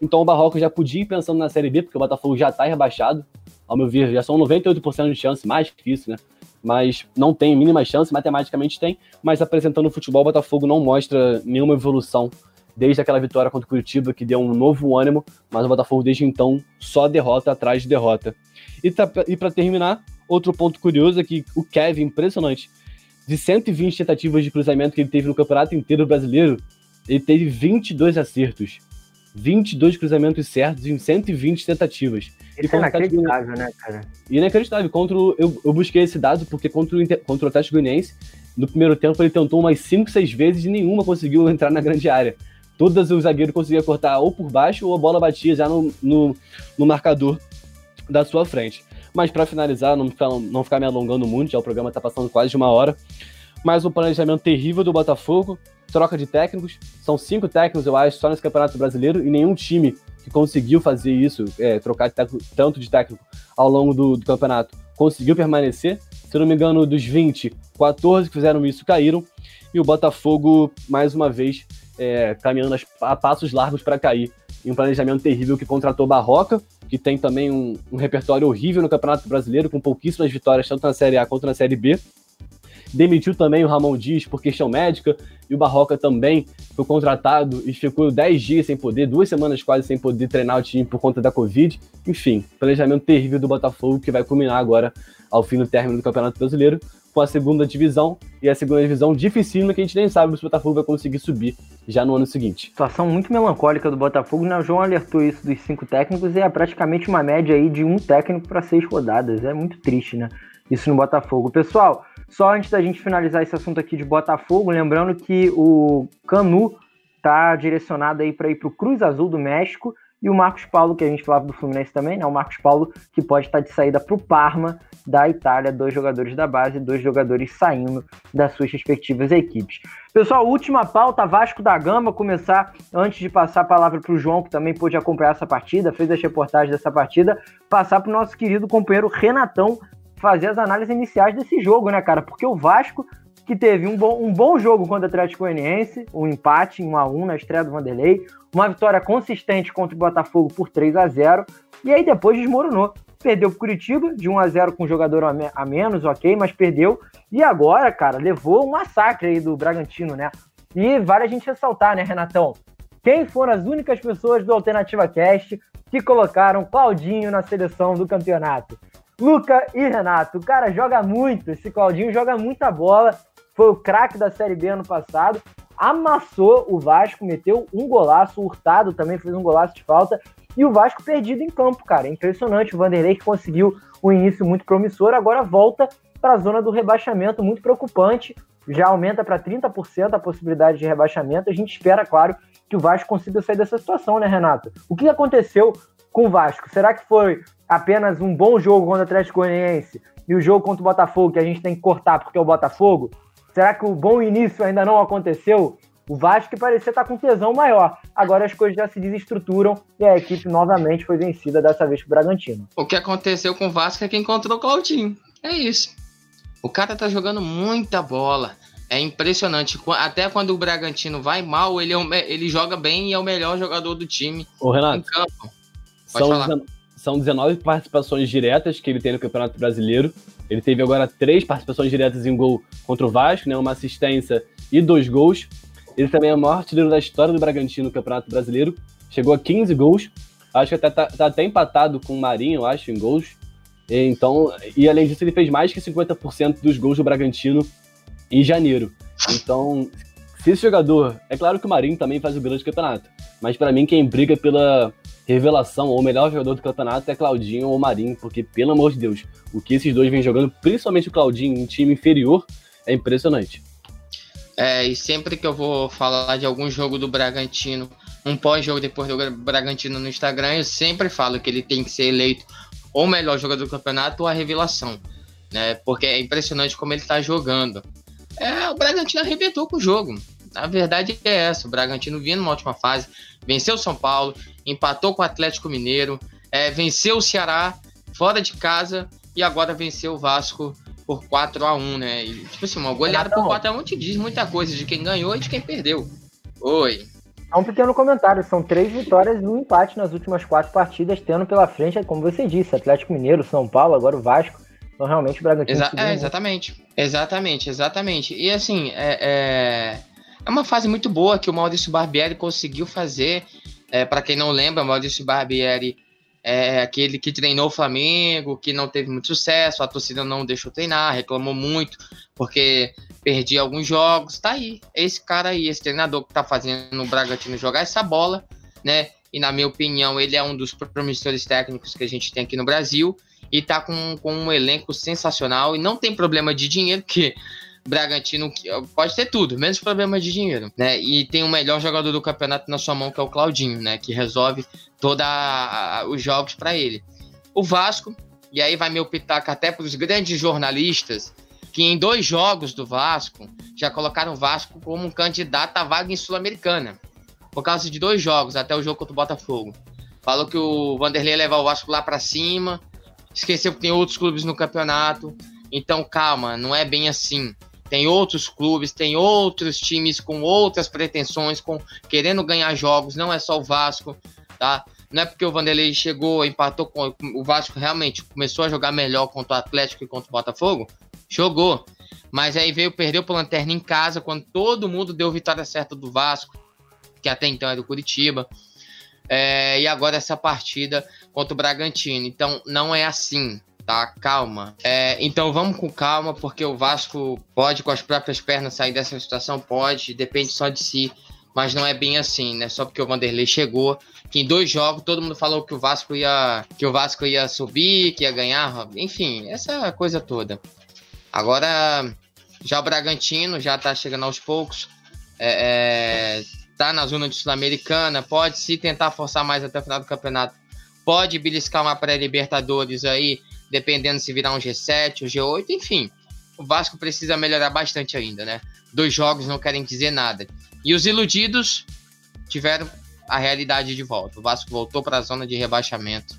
[SPEAKER 4] Então o Barroca já podia ir pensando na Série B, porque o Botafogo já está rebaixado. Ao meu ver, já são 98% de chance, mais que isso, né? Mas não tem mínima chance, matematicamente tem. Mas apresentando o futebol, o Botafogo não mostra nenhuma evolução desde aquela vitória contra o Curitiba, que deu um novo ânimo, mas o Botafogo desde então só derrota atrás de derrota. E, tá, e para terminar, outro ponto curioso é que o Kevin, impressionante, de 120 tentativas de cruzamento que ele teve no campeonato inteiro brasileiro, ele teve 22 acertos. 22 cruzamentos certos em 120 tentativas.
[SPEAKER 2] Isso é inacreditável, né, cara?
[SPEAKER 4] Inacreditável. Contra o, eu, eu busquei esse dado porque contra o, contra o Atlético Goianiense, no primeiro tempo ele tentou umas 5, 6 vezes e nenhuma conseguiu entrar na grande área. Todas o zagueiro conseguia cortar ou por baixo ou a bola batia já no, no, no marcador da sua frente. Mas para finalizar, não ficar, não ficar me alongando muito, já o programa está passando quase de uma hora. Mais um planejamento terrível do Botafogo, troca de técnicos. São cinco técnicos, eu acho, só nesse Campeonato Brasileiro, e nenhum time que conseguiu fazer isso, é, trocar de técnico, tanto de técnico ao longo do, do, campeonato, conseguiu permanecer. Se não me engano, dos 20, 14 que fizeram isso caíram. E o Botafogo, mais uma vez, é, caminhando a passos largos para cair. Em um planejamento terrível que contratou Barroca, que tem também um, um repertório horrível no Campeonato Brasileiro, com pouquíssimas vitórias, tanto na Série A quanto na Série B. Demitiu também o Ramon Dias por questão médica, e o Barroca também foi contratado e ficou 10 dias sem poder, duas semanas quase sem poder treinar o time por conta da Covid. Enfim, planejamento terrível do Botafogo que vai culminar agora ao fim do término do Campeonato Brasileiro com a segunda divisão e a segunda divisão dificílima que a gente nem sabe se o Botafogo vai conseguir subir já no ano seguinte.
[SPEAKER 2] Situação muito melancólica do Botafogo, né? O João alertou isso dos cinco técnicos e é praticamente uma média aí de um técnico para seis rodadas. É muito triste, né? Isso no Botafogo. Pessoal, só antes da gente finalizar esse assunto aqui de Botafogo, lembrando que o Canu tá direcionado aí para ir para o Cruz Azul do México e o Marcos Paulo, que a gente falava do Fluminense também, né? O Marcos Paulo que pode estar de saída para o Parma da Itália, dois jogadores da base, dois jogadores saindo das suas respectivas equipes. Pessoal, última pauta, Vasco da Gama, começar antes de passar a palavra para o João, que também pôde acompanhar essa partida, fez as reportagens dessa partida, passar para o nosso querido companheiro Renatão fazer as análises iniciais desse jogo, né, cara? Porque o Vasco que teve um bom, um bom jogo contra o Atlético Goianiense, um empate em 1 a 1 na estreia do Vanderlei, uma vitória consistente contra o Botafogo por 3 a 0 e aí depois desmoronou. Perdeu pro Curitiba, de 1 a 0 com um jogador a menos, ok, mas perdeu. E agora, cara, levou um massacre aí do Bragantino, né? E vale a gente ressaltar, né, Renatão? Quem foram as únicas pessoas do Alternativa Cast que colocaram Claudinho na seleção do campeonato? Luca e Renato. O cara joga muito, esse Claudinho joga muita bola. Foi o craque da Série B ano passado. Amassou o Vasco, meteu um golaço. O Hurtado também fez um golaço de falta. E o Vasco perdido em campo, cara. Impressionante. O Vanderlei que conseguiu um início muito promissor, agora volta para a zona do rebaixamento, muito preocupante. Já aumenta para 30% a possibilidade de rebaixamento. A gente espera, claro, que o Vasco consiga sair dessa situação, né, Renato? O que aconteceu com o Vasco? Será que foi apenas um bom jogo contra o Atlético Goianiense e o jogo contra o Botafogo que a gente tem que cortar porque é o Botafogo? Será que o bom início ainda não aconteceu? O Vasco parecia estar com tesão maior. Agora as coisas já se desestruturam e a equipe novamente foi vencida, dessa vez pro Bragantino.
[SPEAKER 3] O que aconteceu com o Vasco é que encontrou o Claudinho. É isso. O cara tá jogando muita bola. É impressionante. Até quando o Bragantino vai mal, ele, é ele joga bem e é o melhor jogador do time
[SPEAKER 4] Ô, Renato, em campo. Pode são, falar. são 19 participações diretas que ele tem no Campeonato Brasileiro. Ele teve agora três participações diretas em gol contra o Vasco, né? Uma assistência e dois gols. Ele também é o maior artilheiro da história do Bragantino no Campeonato Brasileiro. Chegou a 15 gols. Acho que até, tá, tá até empatado com o Marinho, eu acho, em gols. E, então, e além disso, ele fez mais que 50% dos gols do Bragantino em janeiro. Então, se esse jogador. É claro que o Marinho também faz um grande campeonato. mas para mim quem briga pela revelação ou melhor jogador do campeonato é Claudinho ou Marinho, porque pelo amor de Deus, o que esses dois vêm jogando, principalmente o Claudinho, em time inferior, é impressionante.
[SPEAKER 3] É, e sempre que eu vou falar de algum jogo do Bragantino, um pós-jogo depois do Bragantino no Instagram, eu sempre falo que ele tem que ser eleito ou melhor jogador do campeonato ou a revelação, né? Porque é impressionante como ele está jogando. É, o Bragantino arrebentou com o jogo. A verdade é essa, o Bragantino vinha numa ótima fase, venceu o São Paulo, empatou com o Atlético Mineiro, é, venceu o Ceará fora de casa e agora venceu o Vasco por 4 a 1 né? E, tipo assim, uma goleada por 4 a 1 te diz muita coisa de quem ganhou e de quem perdeu. Oi.
[SPEAKER 2] É um pequeno comentário, são três vitórias e um empate nas últimas quatro partidas, tendo pela frente, como você disse, Atlético Mineiro, São Paulo, agora o Vasco. Então, realmente, o Bragantino...
[SPEAKER 3] Exa é, exatamente, exatamente, exatamente. E, assim, é, é, é, uma fase muito boa que o Maurício Barbieri conseguiu fazer. É, Para quem não lembra, o Maurício Barbieri é aquele que treinou o Flamengo, que não teve muito sucesso, a torcida não deixou treinar, reclamou muito, porque perdi alguns jogos, tá aí. Esse cara aí, esse treinador que tá fazendo o Bragantino jogar essa bola, né? E na minha opinião, ele é um dos promissores técnicos que a gente tem aqui no Brasil e tá com, com um elenco sensacional e não tem problema de dinheiro, porque Bragantino pode ter tudo, menos problema de dinheiro, né? E tem o melhor jogador do campeonato na sua mão, que é o Claudinho, né? Que resolve todos os jogos para ele. O Vasco, e aí vai meu pitaco até para os grandes jornalistas, que em dois jogos do Vasco já colocaram o Vasco como um candidato à vaga em Sul-Americana. Por causa de dois jogos, até o jogo contra o Botafogo. Falou que o Vanderlei levar o Vasco lá para cima, esqueceu que tem outros clubes no campeonato. Então, calma, não é bem assim. Tem outros clubes, tem outros times com outras pretensões, com querendo ganhar jogos, não é só o Vasco, tá? Não é porque o Vanderlei chegou, empatou com o Vasco, realmente começou a jogar melhor contra o Atlético e contra o Botafogo, Jogou. Mas aí veio, perdeu pro Lanterna em casa, quando todo mundo deu vitória certa do Vasco, que até então é do Curitiba. É, e agora essa partida contra o Bragantino. Então não é assim, tá? Calma. É, então vamos com calma, porque o Vasco pode com as próprias pernas sair dessa situação, pode, depende só de si. Mas não é bem assim, né? Só porque o Vanderlei chegou, que em dois jogos todo mundo falou que o Vasco ia, que o Vasco ia subir, que ia ganhar, enfim, essa coisa toda. Agora, já o Bragantino já está chegando aos poucos, é, é, tá na zona de Sul-Americana, pode se tentar forçar mais até o final do campeonato, pode beliscar uma pré-Libertadores aí, dependendo se virar um G7, um G8, enfim. O Vasco precisa melhorar bastante ainda, né? Dois jogos não querem dizer nada. E os iludidos tiveram a realidade de volta. O Vasco voltou para a zona de rebaixamento,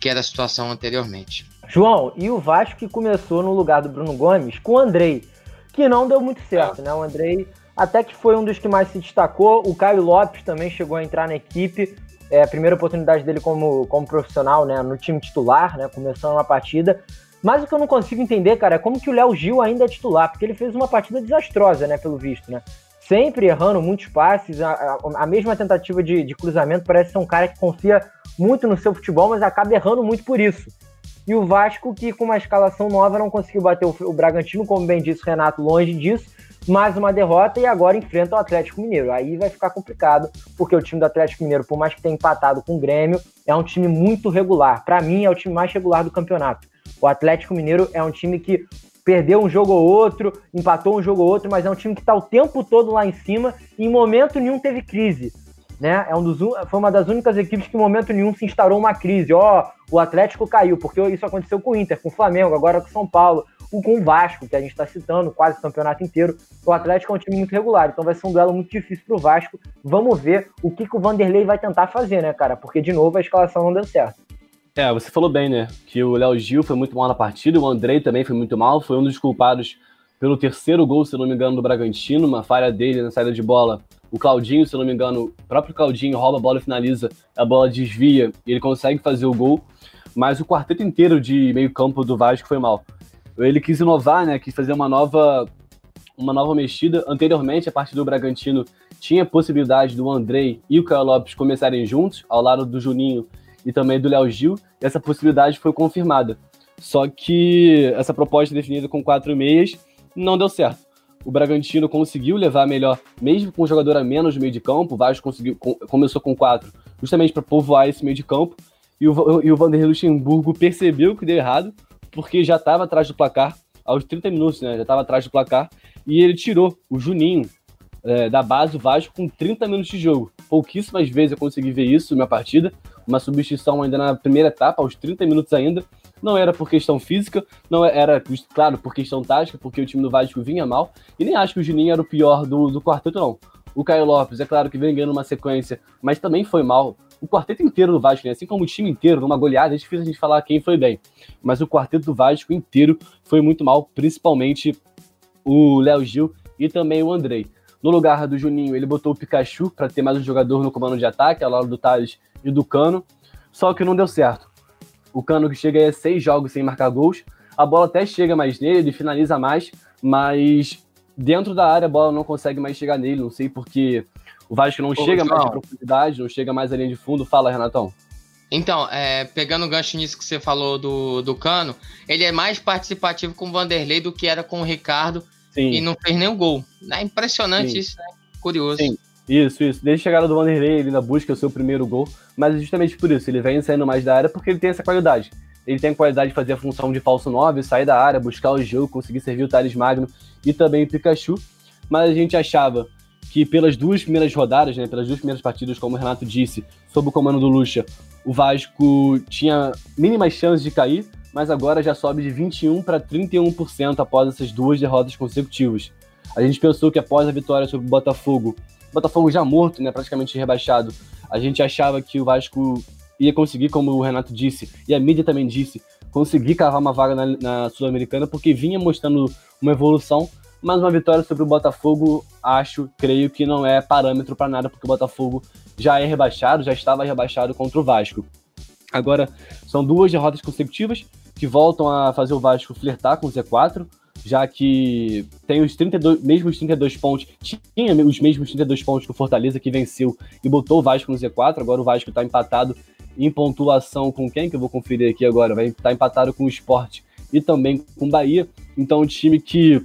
[SPEAKER 3] que era a situação anteriormente.
[SPEAKER 2] João, e o Vasco que começou no lugar do Bruno Gomes com o Andrei, que não deu muito certo, né? O Andrei até que foi um dos que mais se destacou. O Caio Lopes também chegou a entrar na equipe. É a primeira oportunidade dele como, como profissional, né? No time titular, né? Começando uma partida. Mas o que eu não consigo entender, cara, é como que o Léo Gil ainda é titular, porque ele fez uma partida desastrosa, né? Pelo visto, né? Sempre errando muitos passes, a, a, a mesma tentativa de, de cruzamento. Parece ser um cara que confia muito no seu futebol, mas acaba errando muito por isso. E o Vasco, que com uma escalação nova não conseguiu bater o, o Bragantino, como bem disse o Renato, longe disso. Mais uma derrota e agora enfrenta o Atlético Mineiro. Aí vai ficar complicado, porque o time do Atlético Mineiro, por mais que tenha empatado com o Grêmio, é um time muito regular. Para mim, é o time mais regular do campeonato. O Atlético Mineiro é um time que perdeu um jogo ou outro, empatou um jogo ou outro, mas é um time que está o tempo todo lá em cima e em momento nenhum teve crise né? É um dos, foi uma das únicas equipes que em momento nenhum se instaurou uma crise. Ó, oh, o Atlético caiu, porque isso aconteceu com o Inter, com o Flamengo, agora com o São Paulo, ou com o Vasco, que a gente está citando quase o campeonato inteiro. O Atlético é um time muito regular, então vai ser um duelo muito difícil para o Vasco. Vamos ver o que, que o Vanderlei vai tentar fazer, né, cara? Porque, de novo, a escalação não deu certo.
[SPEAKER 4] É, você falou bem, né? Que o Léo Gil foi muito mal na partida, o Andrei também foi muito mal, foi um dos culpados pelo terceiro gol, se não me engano, do Bragantino, uma falha dele na saída de bola o Claudinho, se eu não me engano, o próprio Claudinho rouba a bola e finaliza, a bola desvia e ele consegue fazer o gol. Mas o quarteto inteiro de meio-campo do Vasco foi mal. Ele quis inovar, né? Quis fazer uma nova, uma nova mexida. Anteriormente, a partir do Bragantino, tinha a possibilidade do Andrei e o Caio Lopes começarem juntos, ao lado do Juninho e também do Léo Gil. E essa possibilidade foi confirmada. Só que essa proposta definida com quatro meias não deu certo o Bragantino conseguiu levar melhor, mesmo com um jogador a menos no meio de campo. O Vasco conseguiu, começou com quatro, justamente para povoar esse meio de campo. E o, e o Vanderlei Luxemburgo percebeu que deu errado, porque já estava atrás do placar, aos 30 minutos, né? Já estava atrás do placar. E ele tirou o Juninho é, da base do Vasco com 30 minutos de jogo. Pouquíssimas vezes eu consegui ver isso na minha partida. Uma substituição ainda na primeira etapa, aos 30 minutos ainda. Não era por questão física, não era, claro, por questão tática, porque o time do Vasco vinha mal. E nem acho que o Juninho era o pior do, do quarteto, não. O Caio Lopes, é claro que vem ganhando uma sequência, mas também foi mal. O quarteto inteiro do Vasco, né? assim como o time inteiro, numa goleada, é difícil a gente falar quem foi bem. Mas o quarteto do Vasco inteiro foi muito mal, principalmente o Léo Gil e também o Andrei. No lugar do Juninho, ele botou o Pikachu para ter mais um jogador no comando de ataque, ao lado do Thales e do Cano. Só que não deu certo. O Cano que chega a seis jogos sem marcar gols. A bola até chega mais nele, ele finaliza mais, mas dentro da área a bola não consegue mais chegar nele. Não sei porque o Vasco não Ô, chega João. mais de profundidade, não chega mais à linha de fundo. Fala, Renatão.
[SPEAKER 3] Então, é, pegando o gancho nisso que você falou do, do Cano, ele é mais participativo com o Vanderlei do que era com o Ricardo Sim. e não fez nenhum gol. É impressionante Sim. isso, né? Curioso. Sim.
[SPEAKER 4] Isso, isso. Desde a chegada do Vanderlei, ele ainda busca o seu primeiro gol, mas justamente por isso, ele vem saindo mais da área porque ele tem essa qualidade. Ele tem a qualidade de fazer a função de falso 9, sair da área, buscar o jogo, conseguir servir o Thales Magno e também o Pikachu. Mas a gente achava que pelas duas primeiras rodadas, né, pelas duas primeiras partidas, como o Renato disse, sob o comando do Lucha, o Vasco tinha mínimas chances de cair, mas agora já sobe de 21% para 31% após essas duas derrotas consecutivas. A gente pensou que após a vitória sobre o Botafogo, Botafogo já morto, né, praticamente rebaixado, a gente achava que o Vasco ia conseguir, como o Renato disse, e a mídia também disse, conseguir cavar uma vaga na, na Sul-Americana, porque vinha mostrando uma evolução, mas uma vitória sobre o Botafogo, acho, creio que não é parâmetro para nada, porque o Botafogo já é rebaixado, já estava rebaixado contra o Vasco. Agora, são duas derrotas consecutivas que voltam a fazer o Vasco flertar com o Z4, já que tem os 32, mesmos 32 pontos, tinha os mesmos 32 pontos que o Fortaleza que venceu e botou o Vasco no Z4, agora o Vasco está empatado em pontuação com quem que eu vou conferir aqui agora, vai estar tá empatado com o Sport e também com o Bahia, então o time que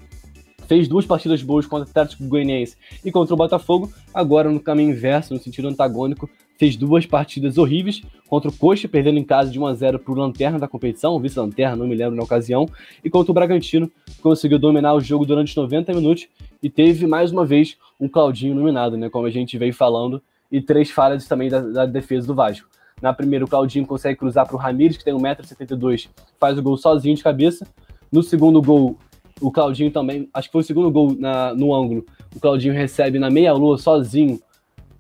[SPEAKER 4] fez duas partidas boas contra o Atlético Goianiense e contra o Botafogo, agora no caminho inverso, no sentido antagônico, fez duas partidas horríveis contra o Coxa, perdendo em casa de 1 a 0 para o Lanterna da competição, vice-lanterna, não me lembro na ocasião, e contra o Bragantino, conseguiu dominar o jogo durante 90 minutos e teve mais uma vez um Claudinho iluminado, né, como a gente veio falando, e três falhas também da, da defesa do Vasco. Na primeira, o Claudinho consegue cruzar para o Ramires, que tem 1,72m, faz o gol sozinho de cabeça. No segundo gol, o Claudinho também, acho que foi o segundo gol na, no ângulo, o Claudinho recebe na meia-lua sozinho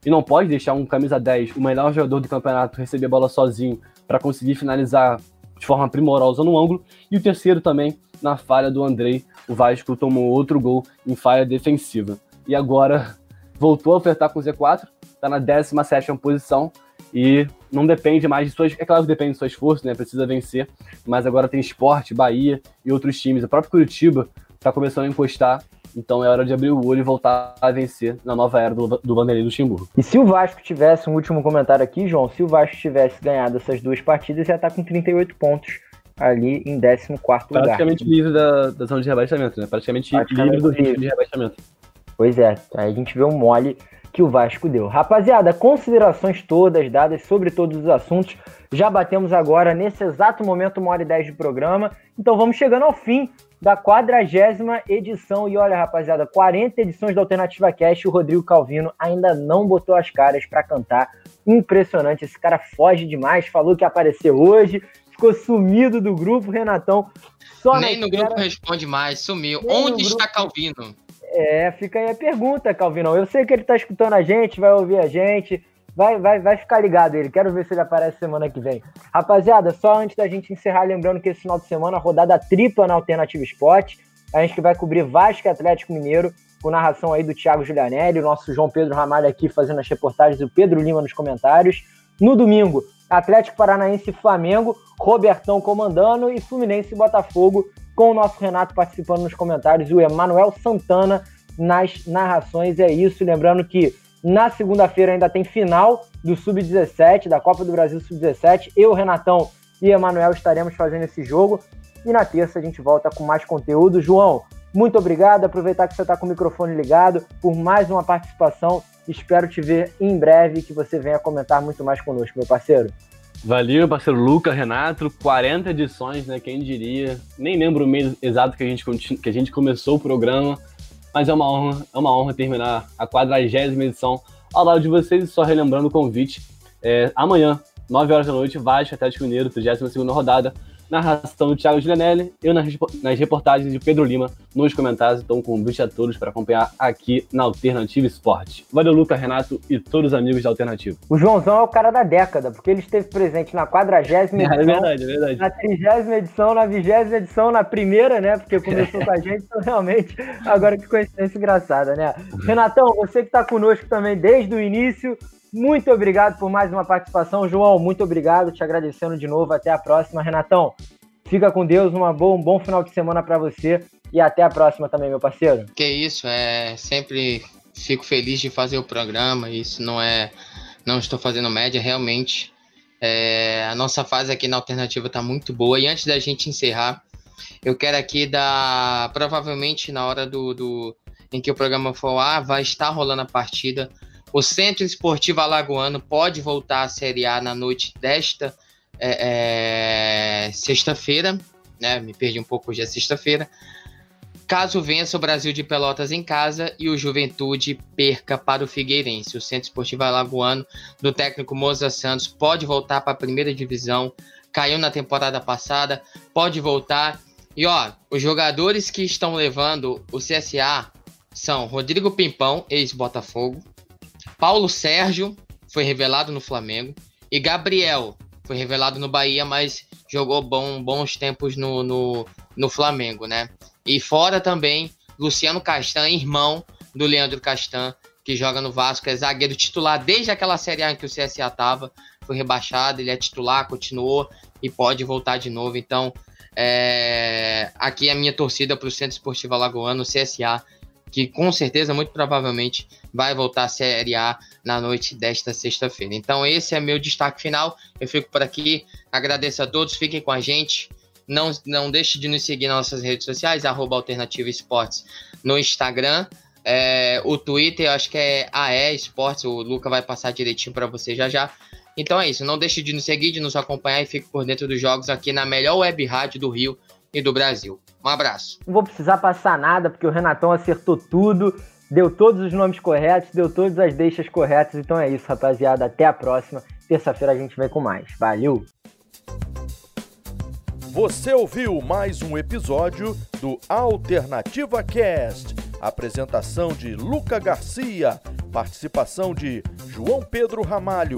[SPEAKER 4] e não pode deixar um camisa 10, o melhor jogador do campeonato, receber a bola sozinho para conseguir finalizar de forma primorosa no ângulo. E o terceiro também, na falha do Andrei, o Vasco tomou outro gol em falha defensiva. E agora *laughs* voltou a ofertar com o Z4, está na 17 posição e não depende mais de suas. É claro que depende de seu esforço, né? Precisa vencer, mas agora tem esporte, Bahia e outros times. O próprio Curitiba está começando a encostar então é hora de abrir o olho e voltar a vencer na nova era do, do Vanderlei Luxemburgo.
[SPEAKER 2] E se o Vasco tivesse, um último comentário aqui, João, se o Vasco tivesse ganhado essas duas partidas, já tá com 38 pontos ali em 14 lugar.
[SPEAKER 4] Praticamente livre da, da zona de rebaixamento, né? Praticamente, Praticamente livre do risco de rebaixamento.
[SPEAKER 2] Pois é, aí a gente vê um mole que o Vasco deu. Rapaziada, considerações todas dadas sobre todos os assuntos. Já batemos agora, nesse exato momento, uma hora e dez de programa. Então vamos chegando ao fim da quadragésima edição. E olha, rapaziada, 40 edições da Alternativa Cast. O Rodrigo Calvino ainda não botou as caras para cantar. Impressionante, esse cara foge demais. Falou que ia aparecer hoje, ficou sumido do grupo. Renatão
[SPEAKER 3] só Nem no espera... grupo responde mais, sumiu. Nem Onde está grupo... Calvino?
[SPEAKER 2] É, fica aí a pergunta, Calvino. Eu sei que ele está escutando a gente, vai ouvir a gente. Vai, vai, vai ficar ligado ele. Quero ver se ele aparece semana que vem. Rapaziada, só antes da gente encerrar, lembrando que esse final de semana, rodada tripla na Alternativa Esporte. A gente vai cobrir Vasco e Atlético Mineiro, com narração aí do Thiago Julianelli, o nosso João Pedro Ramalho aqui fazendo as reportagens e o Pedro Lima nos comentários. No domingo, Atlético Paranaense e Flamengo, Robertão comandando e Fluminense e Botafogo, com o nosso Renato participando nos comentários e o Emanuel Santana nas narrações. É isso, lembrando que na segunda-feira ainda tem final do Sub-17, da Copa do Brasil Sub-17. Eu, Renatão e Emanuel estaremos fazendo esse jogo. E na terça a gente volta com mais conteúdo. João, muito obrigado. Aproveitar que você está com o microfone ligado por mais uma participação. Espero te ver em breve que você venha comentar muito mais conosco, meu parceiro.
[SPEAKER 4] Valeu, parceiro Luca, Renato, 40 edições, né? Quem diria? Nem lembro o mês exato que a gente, que a gente começou o programa, mas é uma honra, é uma honra terminar a 40 edição ao lado de vocês. Só relembrando o convite, é, amanhã, 9 horas da noite, Vasco Atlético Mineiro, 32 rodada narração do Thiago Gianelli, eu nas reportagens de Pedro Lima, nos comentários. Então, convite a todos para acompanhar aqui na Alternativa Esporte. Valeu, Luca, Renato e todos os amigos da Alternativa.
[SPEAKER 2] O Joãozão é o cara da década, porque ele esteve presente na 40 *laughs* edição, é verdade, é verdade. na 30 edição, na 20 edição, na primeira, né? Porque começou com a *laughs* gente, então realmente, agora que coincidência engraçada, né? Renatão, você que está conosco também desde o início, muito obrigado por mais uma participação. João, muito obrigado. Te agradecendo de novo. Até a próxima. Renatão, fica com Deus. Uma boa, um bom final de semana para você. E até a próxima também, meu parceiro.
[SPEAKER 3] Que isso. É sempre fico feliz de fazer o programa. Isso não é. Não estou fazendo média, realmente. É, a nossa fase aqui na alternativa está muito boa. E antes da gente encerrar, eu quero aqui dar. Provavelmente na hora do, do em que o programa for lá, vai estar rolando a partida o Centro Esportivo Alagoano pode voltar à Série A na noite desta é, é, sexta-feira, né? Me perdi um pouco, hoje é sexta-feira. Caso vença o Brasil de Pelotas em casa e o Juventude perca para o Figueirense. O Centro Esportivo Alagoano do técnico Moza Santos pode voltar para a primeira divisão. Caiu na temporada passada, pode voltar. E ó, os jogadores que estão levando o CSA são Rodrigo Pimpão, ex-Botafogo, Paulo Sérgio foi revelado no Flamengo e Gabriel foi revelado no Bahia, mas jogou bom, bons tempos no, no, no Flamengo, né? E fora também Luciano Castan, irmão do Leandro Castan, que joga no Vasco, é zagueiro titular desde aquela Série A em que o CSA tava, foi rebaixado, ele é titular, continuou e pode voltar de novo. Então, é... aqui é a minha torcida para o Centro Esportivo Alagoano, CSA, que com certeza, muito provavelmente, vai voltar à Série A na noite desta sexta-feira. Então, esse é meu destaque final. Eu fico por aqui. Agradeço a todos, fiquem com a gente. Não, não deixe de nos seguir nas nossas redes sociais, Alternativa Esportes no Instagram. É, o Twitter, eu acho que é AE Esportes, o Luca vai passar direitinho para você já já. Então é isso, não deixe de nos seguir, de nos acompanhar e fique por dentro dos jogos aqui na melhor web rádio do Rio e do Brasil. Um abraço.
[SPEAKER 2] Não vou precisar passar nada, porque o Renatão acertou tudo, deu todos os nomes corretos, deu todas as deixas corretas. Então é isso, rapaziada. Até a próxima. Terça-feira a gente vem com mais. Valeu!
[SPEAKER 1] Você ouviu mais um episódio do Alternativa Cast. Apresentação de Luca Garcia, participação de João Pedro Ramalho,